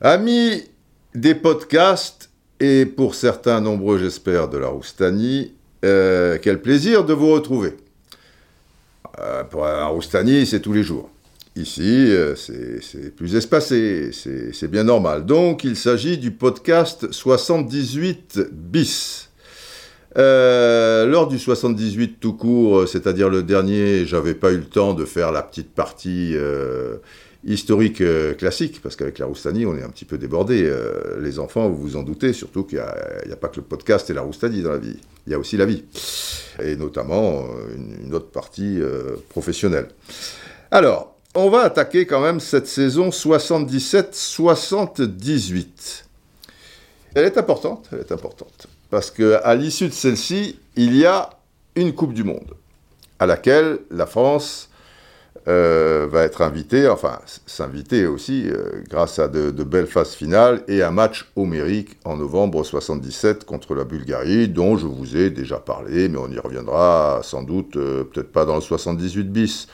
Amis des podcasts, et pour certains nombreux, j'espère, de la Roustanie, euh, quel plaisir de vous retrouver. Euh, pour un Roustanie, c'est tous les jours. Ici, euh, c'est plus espacé, c'est bien normal. Donc, il s'agit du podcast 78 bis. Euh, lors du 78 tout court, euh, c'est-à-dire le dernier, j'avais pas eu le temps de faire la petite partie euh, historique classique, parce qu'avec la Roustanie, on est un petit peu débordé. Les enfants, vous vous en doutez, surtout qu'il n'y a, pas que le podcast et la Roustanie dans la vie. Il y a aussi la vie. Et notamment une, autre partie professionnelle. Alors, on va attaquer quand même cette saison 77-78. Elle est importante, elle est importante. Parce qu'à l'issue de celle-ci, il y a une Coupe du Monde, à laquelle la France euh, va être invitée, enfin s'inviter aussi, euh, grâce à de, belles phases finales et un match homérique en novembre 77 contre la Bulgarie, dont je vous ai déjà parlé, mais on y reviendra sans doute, euh, peut-être pas dans le 78 bis,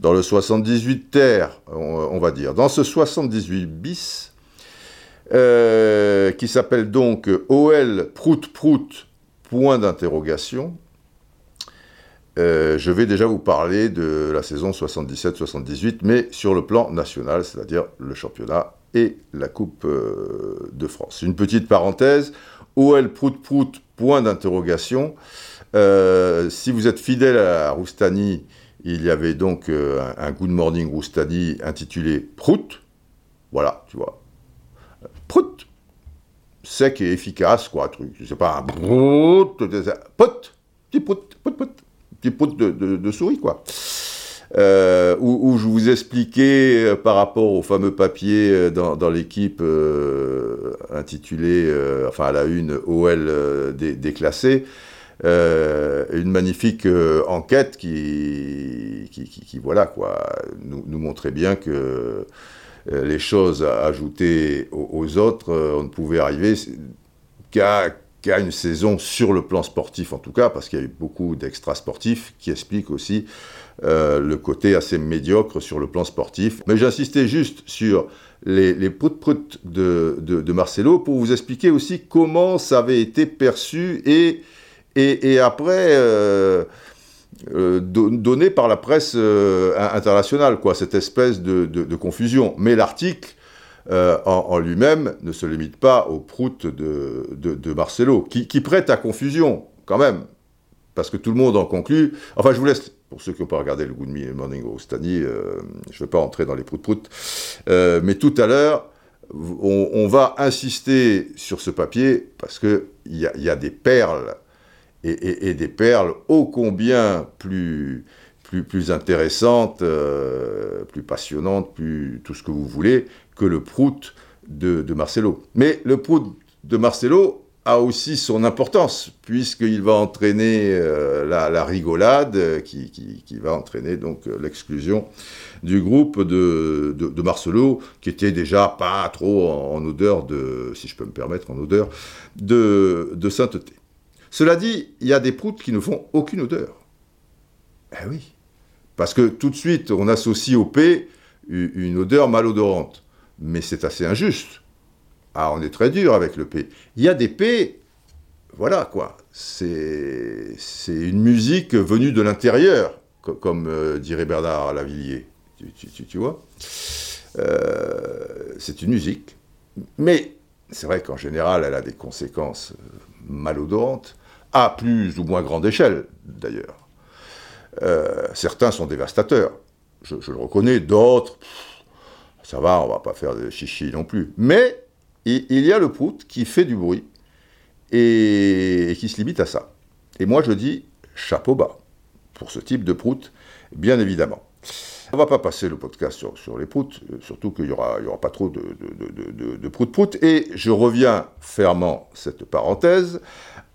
dans le 78 terre, on va dire. Dans ce 78 bis, euh, qui s'appelle donc OL Prout Prout, point d'interrogation. Euh, je vais déjà vous parler de la saison 77-78, mais sur le plan national, c'est-à-dire le championnat et la Coupe euh, de France. Une petite parenthèse, OL Prout Prout, point d'interrogation. Si vous êtes fidèle à Roustani, il y avait donc un, un Good Morning Roustani intitulé Prout. Voilà, tu vois. Prout. Sec et efficace, quoi, truc. C'est pas un prout, pot, petit prout, prout, petit prout de, souris, quoi. Euh, où, je vous expliquais euh, par rapport au fameux papier euh, dans, l'équipe intitulé, enfin à la une, OL dé- déclassé, une magnifique enquête qui, qui, qui, voilà quoi, nous, montrait bien que les choses à ajouter aux, autres, euh, on ne pouvait arriver qu'à une saison sur le plan sportif en tout cas, parce qu'il y a eu beaucoup d'extra sportifs qui expliquent aussi euh, le côté assez médiocre sur le plan sportif. Mais j'insistais juste sur les, les prout-prout de, de, Marcelo pour vous expliquer aussi comment ça avait été perçu et, et, après euh, euh, do- donné par la presse euh, in- internationale, quoi, cette espèce de, confusion. Mais l'article euh, en, lui-même ne se limite pas au prout de, Marcelo, qui, qui prête à confusion quand même, parce que tout le monde en conclut. Enfin, je vous laisse, pour ceux qui n'ont pas regardé le Good Morning au Stani, euh, je ne vais pas entrer dans les prout-prout, euh, mais tout à l'heure, on, va insister sur ce papier, parce qu'il y a des perles et, des perles ô combien plus, plus, plus intéressantes, euh, plus passionnantes, plus tout ce que vous voulez, que le prout de, Marcelo. Mais le prout de Marcelo a aussi son importance, puisqu'il va entraîner euh, la, la rigolade, euh, qui, qui- va entraîner donc l'exclusion du groupe de, de, de Marcelo, qui était déjà pas trop en, en odeur de, si je peux me permettre, en odeur de, de sainteté. Cela dit, il y a des proutes qui ne font aucune odeur. Eh oui. Parce que tout de suite, on associe au P une odeur malodorante. Mais c'est assez injuste. Ah, on est très dur avec le P. Il y a des P, voilà quoi. C'est une musique venue de l'intérieur, co- comme euh, dirait Bernard Lavillier. Tu vois? Euh, C'est une musique. Mais c'est vrai qu'en général, elle a des conséquences euh, malodorantes, à plus ou moins grande échelle d'ailleurs. Euh, certains sont dévastateurs, je, le reconnais, d'autres, ça va, on va pas faire de chichi non plus. Mais il, y a le prout qui fait du bruit et, qui se limite à ça. Et moi je dis chapeau bas pour ce type de prout, bien évidemment. On va pas passer le podcast sur, les proutes, euh, surtout qu'il y aura, pas trop de, de, de prout-prout. Et je reviens fermant cette parenthèse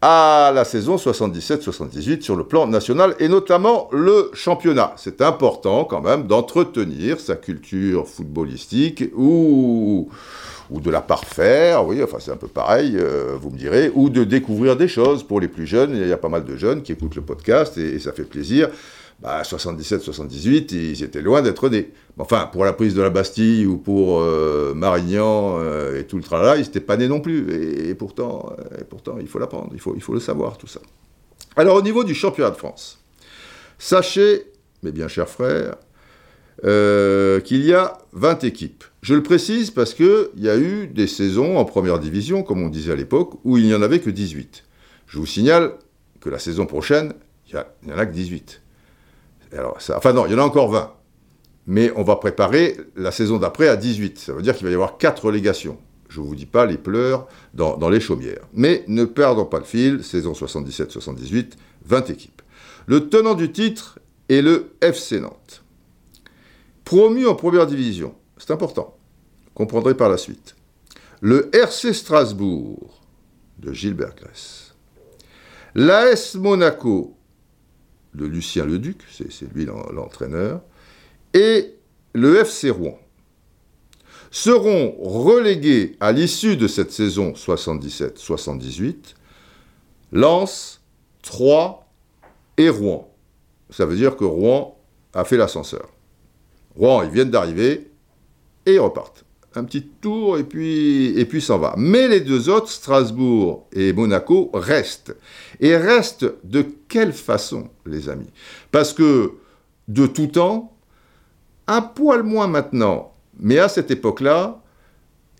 à la saison 77-78 sur le plan national et notamment le championnat. C'est important quand même d'entretenir sa culture footballistique ou, ou de la parfaire, oui, enfin c'est un peu pareil, euh, vous me direz, ou de découvrir des choses pour les plus jeunes. Il y a pas mal de jeunes qui écoutent le podcast et, et ça fait plaisir bah, 77-78, ils étaient loin d'être nés. Enfin, pour la prise de la Bastille ou pour euh, Marignan euh, et tout le tralala, ils n'étaient pas nés non plus. Et, pourtant, et pourtant, il faut l'apprendre, il faut, le savoir, tout ça. Alors, au niveau du championnat de France, sachez, mes bien chers frères, euh, qu'il y a 20 équipes. Je le précise parce qu'il y a eu des saisons en première division, comme on disait à l'époque, où il n'y en avait que 18. Je vous signale que la saison prochaine, il n'y en a que 18. Alors, enfin non, il y en a encore 20. Mais on va préparer la saison d'après à 18. Ça veut dire qu'il va y avoir 4 relégations. Je ne vous dis pas les pleurs dans, dans les chaumières. Mais ne perdons pas le fil, saison 77-78, 20 équipes. Le tenant du titre est le FC Nantes. Promu en première division, c'est important, comprendrez par la suite. Le RC Strasbourg de Gilbert Gress. L'AS Monaco de Lucien Leduc, c'est lui l'entraîneur, et le FC Rouen seront relégués à l'issue de cette saison 77-78 Lens, Troyes et Rouen. Ça veut dire que Rouen a fait l'ascenseur. Rouen, ils viennent d'arriver et ils repartent. Un petit tour et puis, et puis s'en va. Mais les deux autres, Strasbourg et Monaco, restent. Et restent de quelle façon, les amis? Parce que de tout temps, un poil moins maintenant, mais à cette époque-là,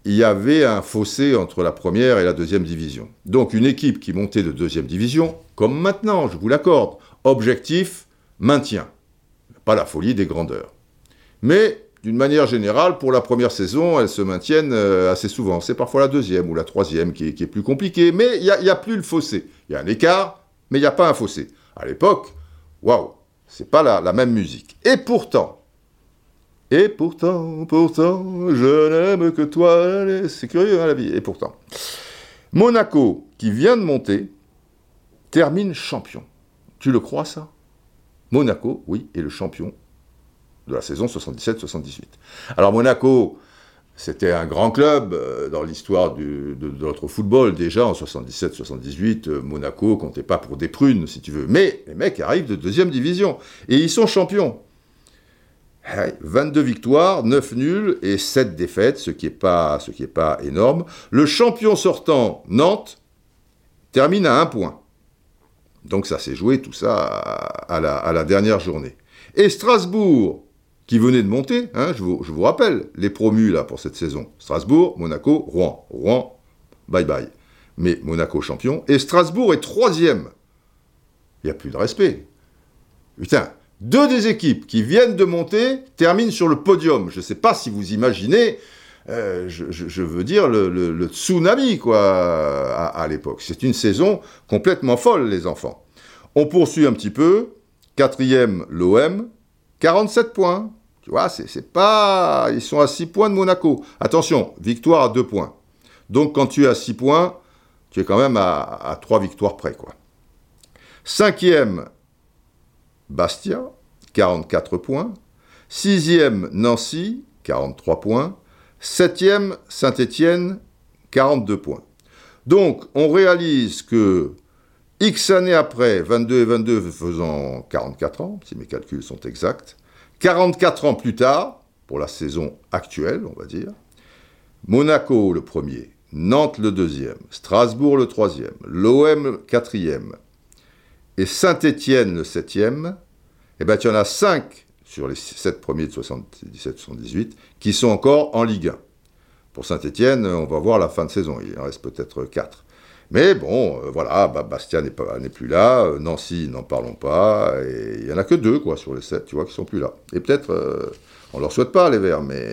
il y avait un fossé entre la première et la deuxième division. Donc une équipe qui montait de deuxième division, comme maintenant, je vous l'accorde, objectif, maintien. Pas la folie des grandeurs. Mais d'une manière générale, pour la première saison, elles se maintiennent euh, assez souvent. C'est parfois la deuxième ou la troisième qui est, plus compliquée, mais il n'y a, plus le fossé. Il y a un écart, mais il n'y a pas un fossé. À l'époque, waouh, c'est pas la, même musique. Et pourtant, et pourtant, pourtant, je n'aime que toi. C'est curieux, hein, la vie. Et pourtant, Monaco, qui vient de monter, termine champion. Tu le crois, ça? Monaco, oui, est le champion de la saison 77-78. Alors Monaco, c'était un grand club euh, dans l'histoire de, notre football. Déjà en 77-78, euh, Monaco comptait pas pour des prunes, si tu veux. Mais les mecs arrivent de deuxième division et ils sont champions. 22 victoires, 9 nuls et 7 défaites, ce qui n'est pas, énorme. Le champion sortant, Nantes, termine à un point. Donc ça s'est joué tout ça à la dernière journée. Et Strasbourg, qui venaient de monter, hein, je, vous, rappelle, les promus là pour cette saison. Strasbourg, Monaco, Rouen. Rouen, bye bye. Mais Monaco champion, et Strasbourg est troisième. Il n'y a plus de respect. Putain, deux des équipes qui viennent de monter terminent sur le podium. Je ne sais pas si vous imaginez, euh, je, veux dire, le, tsunami, quoi, à l'époque. C'est une saison complètement folle, les enfants. On poursuit un petit peu. Quatrième, l'OM, 47 points. Tu vois, c'est pas. Ils sont à 6 points de Monaco. Attention, victoire à 2 points. Donc quand tu es à 6 points, tu es quand même à, à 3 victoires près, quoi. Cinquième, Bastia, 44 points. Sixième, Nancy, 43 points. Septième, Saint-Étienne, 42 points. Donc, on réalise que X années après, 22 et 22 faisant 44 ans, si mes calculs sont exacts, 44 ans plus tard, pour la saison actuelle, on va dire, Monaco le premier, Nantes le deuxième, Strasbourg le troisième, l'OM le quatrième, et Saint-Étienne le septième, eh il y en a cinq sur les sept premiers de 77-78 qui sont encore en Ligue 1. Pour Saint-Étienne, on va voir la fin de saison, il en reste peut-être quatre. Mais bon, euh, voilà, Bastia n'est plus là, euh, Nancy, n'en parlons pas, et il n'y en a que deux, sur les sept, tu vois, qui sont plus là. Et peut-être, euh, on leur souhaite pas, les Verts, mais,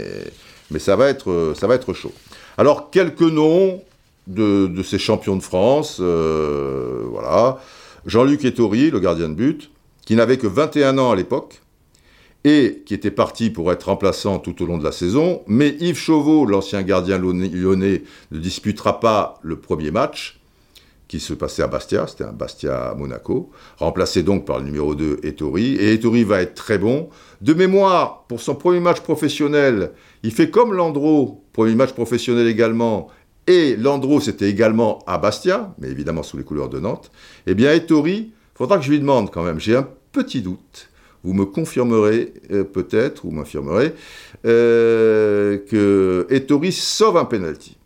mais ça, va être, ça va être chaud. Alors, quelques noms de, ces champions de France, voilà. Jean-Luc Ettori, le gardien de but, qui n'avait que 21 ans à l'époque, et qui était parti pour être remplaçant tout au long de la saison, mais Yves Chauveau, l'ancien gardien lyonnais, ne disputera pas le premier match, qui se passait à Bastia, c'était un Bastia-Monaco, remplacé donc par le numéro 2 Ettori, et Ettori va être très bon. De mémoire, pour son premier match professionnel, il fait comme Landreau, premier match professionnel également, et Landreau c'était également à Bastia, mais évidemment sous les couleurs de Nantes, eh bien Ettori, faudra que je lui demande quand même, j'ai un petit doute, vous me confirmerez euh, peut-être, ou m'infirmerez, euh, que Ettori sauve un penalty.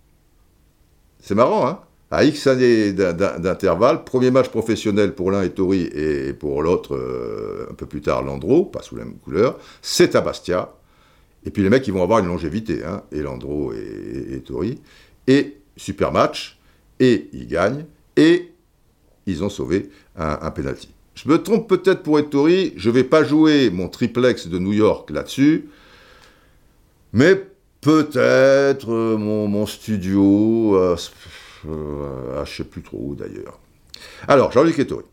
C'est marrant, hein? À X années d'intervalle, premier match professionnel pour l'un Ettori et pour l'autre, euh, un peu plus tard, Landreau, pas sous la même couleur, c'est à Bastia. Et puis les mecs, ils vont avoir une longévité, hein, et Landreau et, Ettori. Et super match, et ils gagnent, et ils ont sauvé un, un penalty. Je me trompe peut-être pour Ettori, je ne vais pas jouer mon triplex de New York là-dessus, mais peut-être euh, mon, studio, euh, euh, je ne sais plus trop où d'ailleurs. Alors, Jean-Luc Ettori,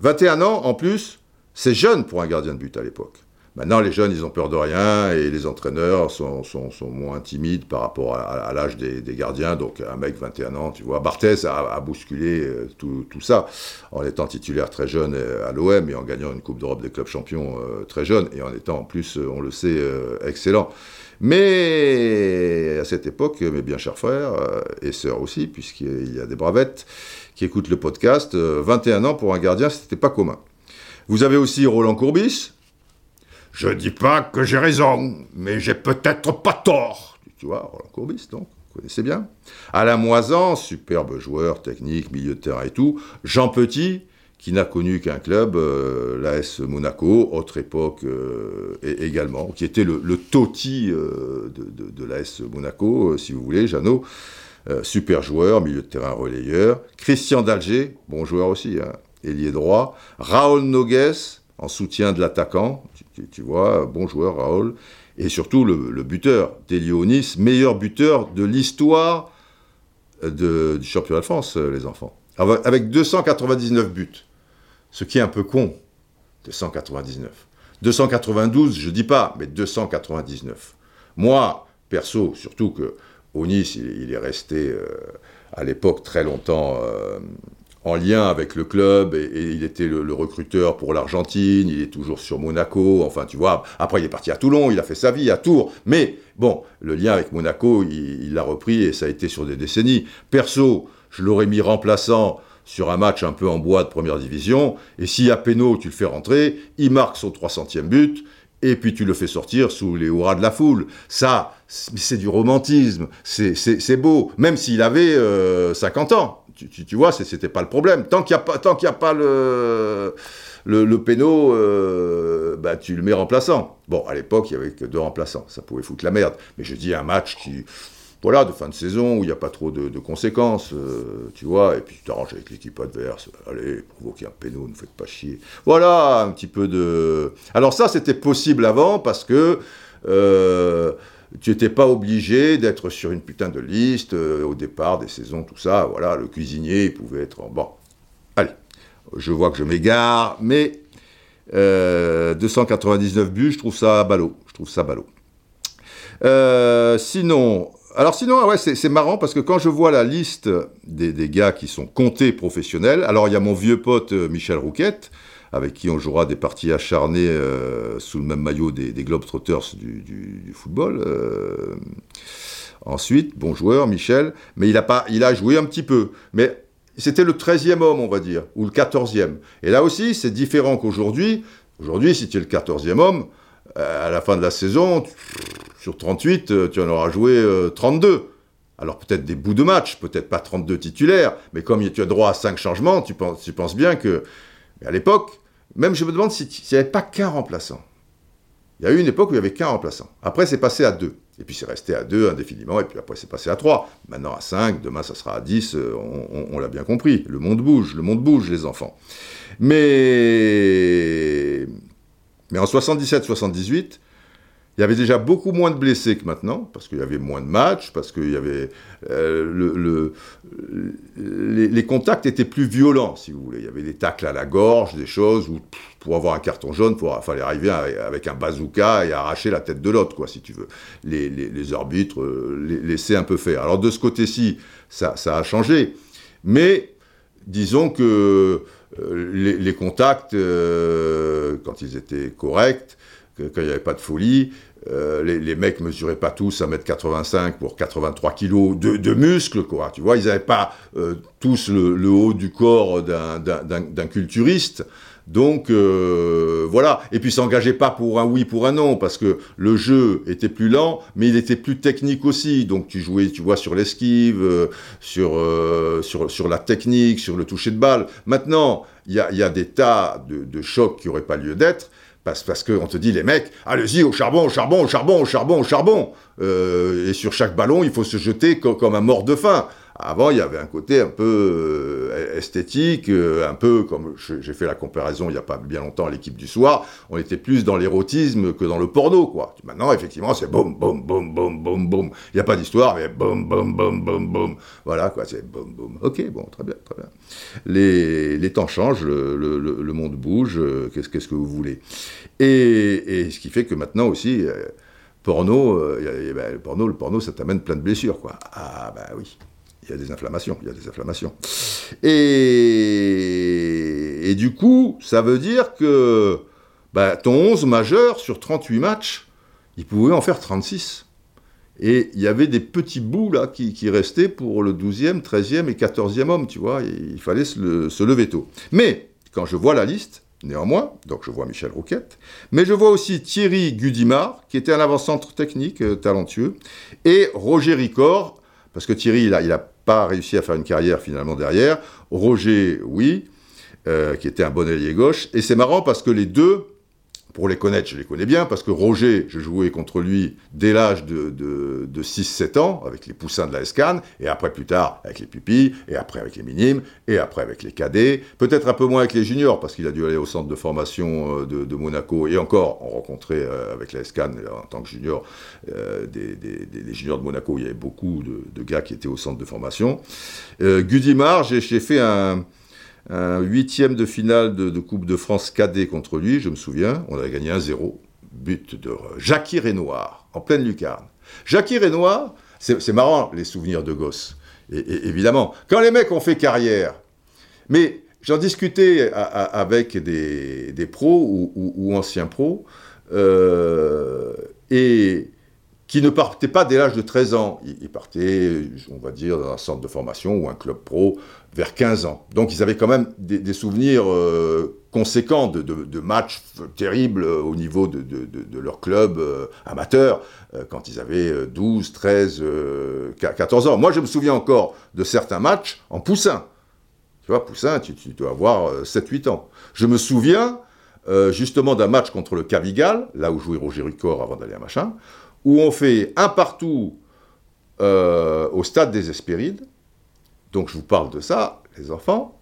21 ans en plus, c'est jeune pour un gardien de but à l'époque. Maintenant, les jeunes, ils ont peur de rien et les entraîneurs sont, moins timides par rapport à, l'âge des, gardiens. Donc, un mec 21 ans, tu vois, Barthez a, bousculé euh, tout, ça en étant titulaire très jeune euh, à l'OM et en gagnant une Coupe d'Europe des clubs champions euh, très jeune et en étant en plus, on le sait, excellent. Mais à cette époque, mes bien chers frères et sœurs aussi, puisqu'il y a des bravettes qui écoutent le podcast, 21 ans pour un gardien, c'était pas commun. Vous avez aussi Roland Courbis, je dis pas que j'ai raison, mais j'ai peut-être pas tort. Tu vois, Roland Courbis, donc, vous connaissez bien. Alain Moisan, superbe joueur, technique, milieu de terrain et tout. Jean Petit, qui n'a connu qu'un club, euh, l'AS Monaco, autre époque euh, également, qui était le, le Totti euh, de, l'AS Monaco, si vous voulez, Jeannot. super joueur, milieu de terrain relayeur. Christian Dalger, bon joueur aussi, hein, ailier droit. Raoul Nogues, en soutien de l'attaquant, tu, vois, bon joueur Raoul, et surtout le, buteur, Delionis, meilleur buteur de l'histoire du championnat de France, euh, les enfants. Avec 299 buts, ce qui est un peu con, 299. 292, je dis pas, mais 299. Moi, perso, surtout que Onis, il, est resté euh, à l'époque très longtemps euh, en lien avec le club et, il était le, recruteur pour l'Argentine, il est toujours sur Monaco, enfin tu vois, après il est parti à Toulon, il a fait sa vie à Tours, mais bon, le lien avec Monaco, il l'a repris et ça a été sur des décennies. Perso, je l'aurais mis remplaçant sur un match un peu en bois de première division, et si à Pénaud tu le fais rentrer, il marque son 300e but, et puis tu le fais sortir sous les hurrahs de la foule. Ça, c'est du romantisme, c'est beau, même s'il avait 50 euh, ans tu, tu, vois, c'était pas le problème. Tant qu'il n'y a pas, a pas le le, le péno, euh, bah, tu le mets remplaçant. Bon, à l'époque, il y avait que deux remplaçants, ça pouvait foutre la merde. Mais je dis un match qui, voilà, de fin de saison où il n'y a pas trop de, conséquences, euh, tu vois, et puis tu t'arranges avec l'équipe adverse. Allez, provoquer un péno, ne faites pas chier. Voilà, un petit peu de. Alors ça, c'était possible avant parce que. Euh, tu n'étais pas obligé d'être sur une putain de liste euh, au départ des saisons, tout ça. Voilà, le cuisinier, il pouvait être. Bon, allez, je vois que je m'égare, mais 299 euh, buts, je trouve ça ballot. Je trouve ça ballot. Sinon, alors sinon, ouais, c'est marrant parce que quand je vois la liste des, des, gars qui sont comptés professionnels, alors il y a mon vieux pote Michel Rouquette, avec qui on jouera des parties acharnées euh, sous le même maillot des, Globetrotters du, football. Euh. ensuite, bon joueur, Michel, mais il a, pas, il a joué un petit peu. Mais c'était le 13e homme, on va dire, ou le 14e. Et là aussi, c'est différent qu'aujourd'hui. Aujourd'hui, si tu es le 14e homme, euh, à la fin de la saison, sur 38, tu en auras joué 32. Alors peut-être des bouts de match, peut-être pas 32 titulaires, mais comme tu as droit à 5 changements, tu penses, bien que mais à l'époque, même je me demande s'il n'y avait pas qu'un remplaçant. Il y a eu une époque où il n'y avait qu'un remplaçant. Après, c'est passé à deux. Et puis c'est resté à deux indéfiniment, et puis après c'est passé à trois. Maintenant à cinq, demain ça sera à dix, euh, on, l'a bien compris. Le monde bouge, le monde bouge, les enfants. Mais, mais en 77-78, il y avait déjà beaucoup moins de blessés que maintenant, parce qu'il y avait moins de matchs, parce qu'il y avait euh, le, les, contacts étaient plus violents, si vous voulez. Il y avait des tacles à la gorge, des choses où pour avoir un carton jaune, il fallait arriver avec un bazooka et arracher la tête de l'autre, quoi, si tu veux. Les, les arbitres euh, laissaient un peu faire. Alors de ce côté-ci, ça, a changé, mais disons que euh, les, contacts, quand ils étaient corrects, quand il n'y avait pas de folie, euh, les, les, mecs mesuraient pas tous 1m85 pour 83 kg de, de, muscles. Tu vois, ils n'avaient pas euh, tous le, haut du corps d'un culturiste. Donc euh, voilà, et puis s'engageait pas pour un oui, pour un non, parce que le jeu était plus lent, mais il était plus technique aussi. Donc tu jouais, tu vois, sur l'esquive, euh, sur, euh, sur, sur la technique, sur le toucher de balle. Maintenant, il y a, y a, des tas de, de chocs qui n'auraient pas lieu d'être. Parce, parce qu'on te dit, les mecs, allez-y, au charbon, au charbon, au charbon, au charbon, au charbon. Euh, et sur chaque ballon, il faut se jeter comme, comme un mort de faim. Avant, il y avait un côté un peu euh, esthétique, euh, un peu comme j'ai fait la comparaison il n'y a pas bien longtemps à l'équipe du soir, on était plus dans l'érotisme que dans le porno, quoi. Maintenant, effectivement, c'est boum, boum, boum, boum, boum, boum. Il n'y a pas d'histoire, mais boum, boum, boum, boum, boum. Voilà, quoi, c'est boum, boum. Ok, bon, très bien, très bien. Les, les temps changent, le, le, monde bouge, euh, qu'est-ce qu'est-ce que vous voulez. Et, et, ce qui fait que maintenant aussi, porno, ben, le porno, le porno, ça t'amène plein de blessures, quoi. Ah, bah oui il y a des inflammations, il y a des inflammations. Et, du coup, ça veut dire que bah, ton 11 majeur sur 38 matchs, il pouvait en faire 36. Et il y avait des petits bouts là qui, restaient pour le 12e, 13e et 14e homme, tu vois, il fallait se, le, se lever tôt. Mais quand je vois la liste, Néanmoins, donc je vois Michel Rouquette, mais je vois aussi Thierry Gudimard, qui était un avant-centre technique euh, talentueux, et Roger Ricor, parce que Thierry, il a, il a pas réussi à faire une carrière finalement derrière. Roger, oui, euh, qui était un bon ailier gauche. Et c'est marrant parce que les deux, pour les connaître, je les connais bien, parce que Roger, je jouais contre lui dès l'âge de, de, de 6-7 ans, avec les poussins de la SCAN, et après plus tard avec les pupilles, et après avec les minimes, et après avec les cadets, peut-être un peu moins avec les juniors, parce qu'il a dû aller au centre de formation euh, de, Monaco, et encore, on rencontrait euh, avec la SCAN, en tant que junior, euh, des, juniors de Monaco, il y avait beaucoup de, de, gars qui étaient au centre de formation. Euh, Gudimar, j'ai fait un un huitième de finale de, Coupe de France cadet contre lui, je me souviens, on avait gagné 1-0, but de Jackie Renoir, en pleine lucarne. Jackie Renoir, c'est marrant les souvenirs de gosse, et, évidemment. Quand les mecs ont fait carrière, mais j'en discutais avec des, pros ou, anciens pros, euh, et qui ne partaient pas dès l'âge de 13 ans. Ils partaient, on va dire, dans un centre de formation ou un club pro vers 15 ans. Donc ils avaient quand même des, souvenirs euh, conséquents de, matchs terribles au niveau de, leur club euh, amateur euh, quand ils avaient 12, 13, 14 ans. Moi, je me souviens encore de certains matchs en poussin. Tu vois, poussin, tu, dois avoir 7-8 ans. Je me souviens justement d'un match contre le Cavigal, là où jouait Roger Rucor avant d'aller à Machin, où on fait un partout euh, au stade des Hespérides. Donc je vous parle de ça, les enfants.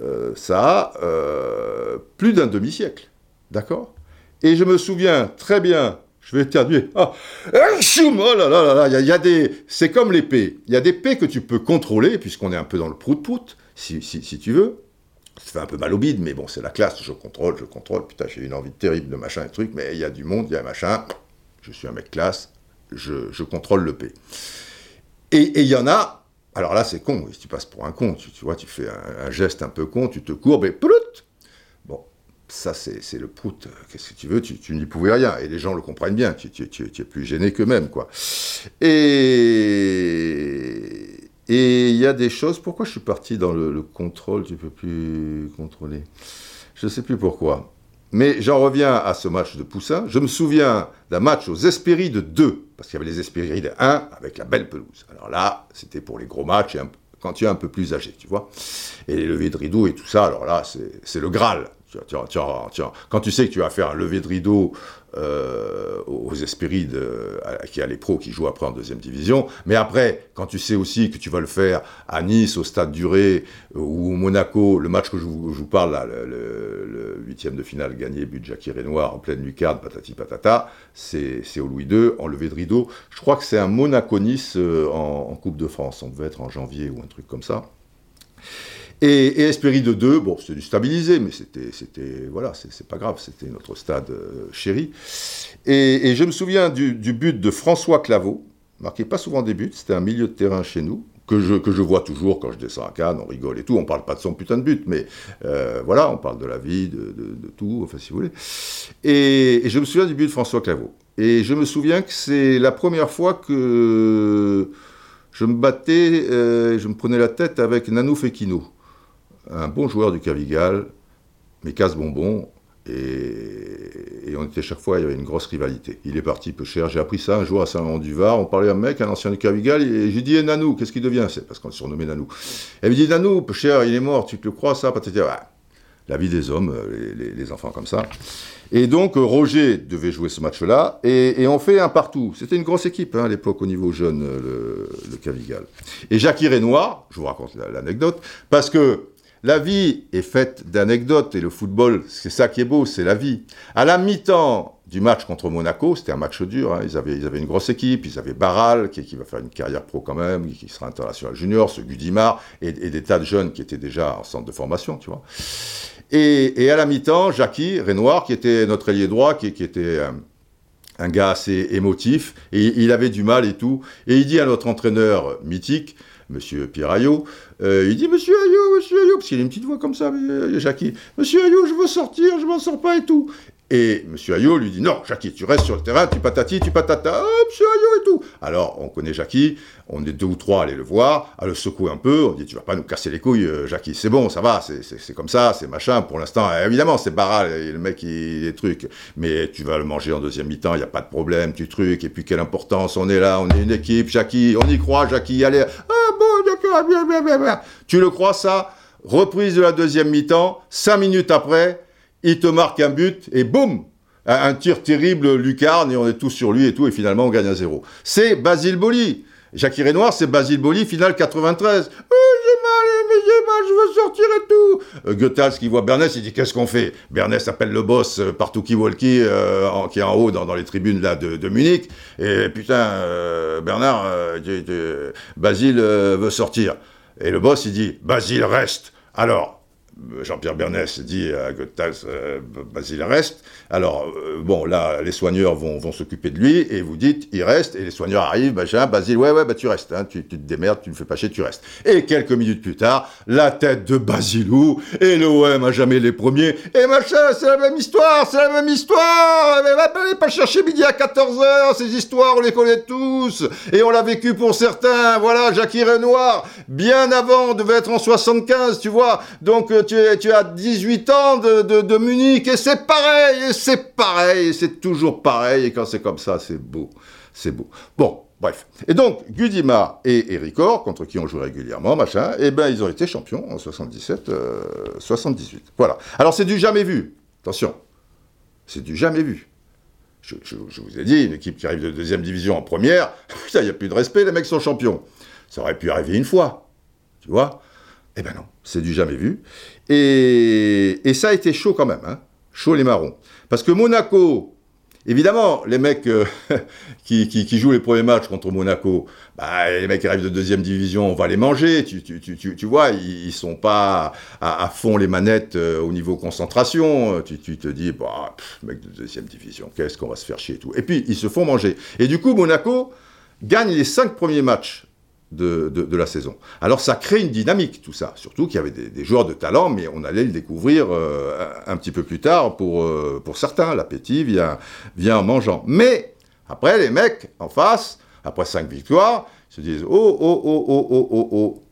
Euh, ça a euh, plus d'un demi-siècle. D'accord? Et je me souviens très bien, je vais éternuer. Ah, oh là là là là, il y, a des. C'est comme l'épée. Il y a des P que tu peux contrôler, puisqu'on est un peu dans le prout-prout, si, si, si tu veux. Ça fait un peu mal au bide, mais bon, c'est la classe, je contrôle, je contrôle. Putain, j'ai une envie terrible de machin et truc, mais il y a du monde, il y a un machin je suis un mec classe, je, je contrôle le P. Et il y en a, alors là c'est con, tu passes pour un con, tu, vois, tu fais un, geste un peu con, tu te courbes et plout Bon, ça c'est le prout, qu'est-ce que tu veux, tu, n'y pouvais rien, et les gens le comprennent bien, tu, es plus gêné qu'eux-mêmes, quoi. Et... Et il y a des choses, pourquoi je suis parti dans le, le contrôle, tu peux plus contrôler? Je ne sais plus pourquoi. Mais j'en reviens à ce match de Poussin. Je me souviens d'un match aux Hespérides 2, parce qu'il y avait les Hespérides 1 avec la belle pelouse. Alors là, c'était pour les gros matchs et quand tu es un peu plus âgé, tu vois. Et les levées de rideau et tout ça, alors là, c'est le Graal. Tu, tu, tu, quand tu sais que tu vas faire un lever de rideau euh, aux Hespérides, euh, qui a les pros qui jouent après en deuxième division, mais après, quand tu sais aussi que tu vas le faire à Nice, au Stade Duré euh, ou au Monaco, le match que je vous, parle, là, le huitième de finale gagné, but Jackie Renoir en pleine lucarne, patati patata, c'est au Louis II, en lever de rideau. Je crois que c'est un Monaco-Nice en, en Coupe de France, on devait être en janvier ou un truc comme ça. Et, et Espéry de 2, bon, c'était du stabilisé, mais c'était, c'était, voilà, c'est pas grave, c'était notre stade euh, chéri. Et, je me souviens du, but de François Claveau, marqué pas souvent des buts, c'était un milieu de terrain chez nous, que je, que je vois toujours quand je descends à Cannes, on rigole et tout, on parle pas de son putain de but, mais euh, voilà, on parle de la vie, de, tout, enfin si vous voulez. Et, je me souviens du but de François Claveau. Et je me souviens que c'est la première fois que je me battais, euh, je me prenais la tête avec Nanou Fekino un bon joueur du Cavigal, mais casse-bonbon. Et, on était chaque fois, il y avait une grosse rivalité. Il est parti peu cher. J'ai appris ça un jour à Saint-Laurent-du-Var. On parlait à un mec, un ancien du Cavigal, et j'ai dit eh, Nanou, qu'est-ce qu'il devient? C'est parce qu'on le surnommé Nanou. Elle me dit Nanou, peu cher, il est mort, tu te crois ça? La vie des hommes, les, enfants comme ça. Et donc Roger devait jouer ce match-là, et, on fait un partout. C'était une grosse équipe hein, à l'époque au niveau jeune, le, le Cavigal. Et Jacques Renoir, je vous raconte l'anecdote, parce que la vie est faite d'anecdotes et le football, c'est ça qui est beau, c'est la vie. À la mi-temps du match contre Monaco, c'était un match dur, hein, ils, avaient, une grosse équipe, ils avaient Barral, qui, va faire une carrière pro quand même, qui sera international junior, ce Gudimar, et, des tas de jeunes qui étaient déjà en centre de formation, tu vois. Et, à la mi-temps, Jackie Renoir, qui était notre ailier droit, qui, était un gars assez émotif, et il avait du mal et tout, et il dit à notre entraîneur mythique, Monsieur Pierre euh, il dit Monsieur Ayot, Monsieur Ayot, parce qu'il a une petite voix comme ça, euh, Jackie, Monsieur Ayot, je veux sortir, je m'en sors pas et tout. Et M. Ayot lui dit non, Jackie, tu restes sur le terrain, tu patati, tu patata, oh, M. Ayot et tout. Alors, on connaît Jackie, on est deux ou trois à aller le voir, à le secouer un peu, on dit tu vas pas nous casser les couilles, euh, Jackie, c'est bon, ça va, c'est comme ça, c'est machin. Pour l'instant, évidemment, c'est Barral, le mec, il est truc, mais tu vas le manger en deuxième mi-temps, il n'y a pas de problème, tu truc, et puis quelle importance, on est là, on est une équipe, Jackie, on y croit, Jackie, allez, ah bon, d'accord, bien, bien, bien, bien. Tu le crois, ça? Reprise de la deuxième mi-temps, cinq minutes après, il te marque un but et boum un, tir terrible, lucarne, et on est tous sur lui et tout, et finalement on gagne à zéro. C'est Basile Boli. Jacques Renoir, c'est Basile Boli, finale 93. Oh, j'ai mal, mais j'ai mal, je veux sortir et tout. Euh, Goethals qui voit Bernès, il dit qu'est-ce qu'on fait? Bernès appelle le boss euh, par Tuki Walkie, euh, qui est en haut dans, les tribunes là de, Munich. Et putain, Bernard, Basile veut sortir. Et le boss, il dit Basile reste. Alors, Jean-Pierre Bernès dit à Goethals, euh, Basile reste. Alors, euh, bon, là, les soigneurs vont, vont s'occuper de lui, et vous dites, il reste, et les soigneurs arrivent, machin, Basile, ouais, ouais, bah tu restes, hein, tu, te démerdes, tu ne fais pas chier, tu restes. Et quelques minutes plus tard, la tête de Basilou, et l'OM a jamais les premiers, et machin, c'est la même histoire, c'est la même histoire, mais va pas chercher midi à 14h, ces histoires, on les connaît tous, et on l'a vécu pour certains, voilà, Jackie Renoir, bien avant, devait être en 75, tu vois, donc euh, tu, as 18 ans de, Munich et c'est pareil, et c'est pareil, et c'est toujours pareil, et quand c'est comme ça, c'est beau, c'est beau. Bon, bref. Et donc, Gudima et Ericor, contre qui on joue régulièrement, machin, eh ben, ils ont été champions en 77, 78. Euh, voilà. Alors, c'est du jamais vu. Attention. C'est du jamais vu. Je, vous ai dit, une équipe qui arrive de deuxième division en première, il n'y a plus de respect, les mecs sont champions. Ça aurait pu arriver une fois. Tu vois? Eh ben non, c'est du jamais vu. Et, ça a été chaud quand même, hein. chaud les marrons. Parce que Monaco, évidemment, les mecs euh, qui, jouent les premiers matchs contre Monaco, bah, les mecs qui arrivent de deuxième division, on va les manger, tu, vois, ils, sont pas à, fond les manettes euh, au niveau concentration. Tu, te dis, bah, mec de deuxième division, qu'est-ce qu'on va se faire chier et tout. Et puis, ils se font manger. Et du coup, Monaco gagne les cinq premiers matchs de, la saison. Alors ça crée une dynamique, tout ça. Surtout qu'il y avait des, joueurs de talent, mais on allait le découvrir euh, un, petit peu plus tard pour, euh, pour certains. L'appétit vient, vient en mangeant. Mais après, les mecs en face, après cinq victoires, se disent Oh, oh, oh, oh, oh, oh, oh,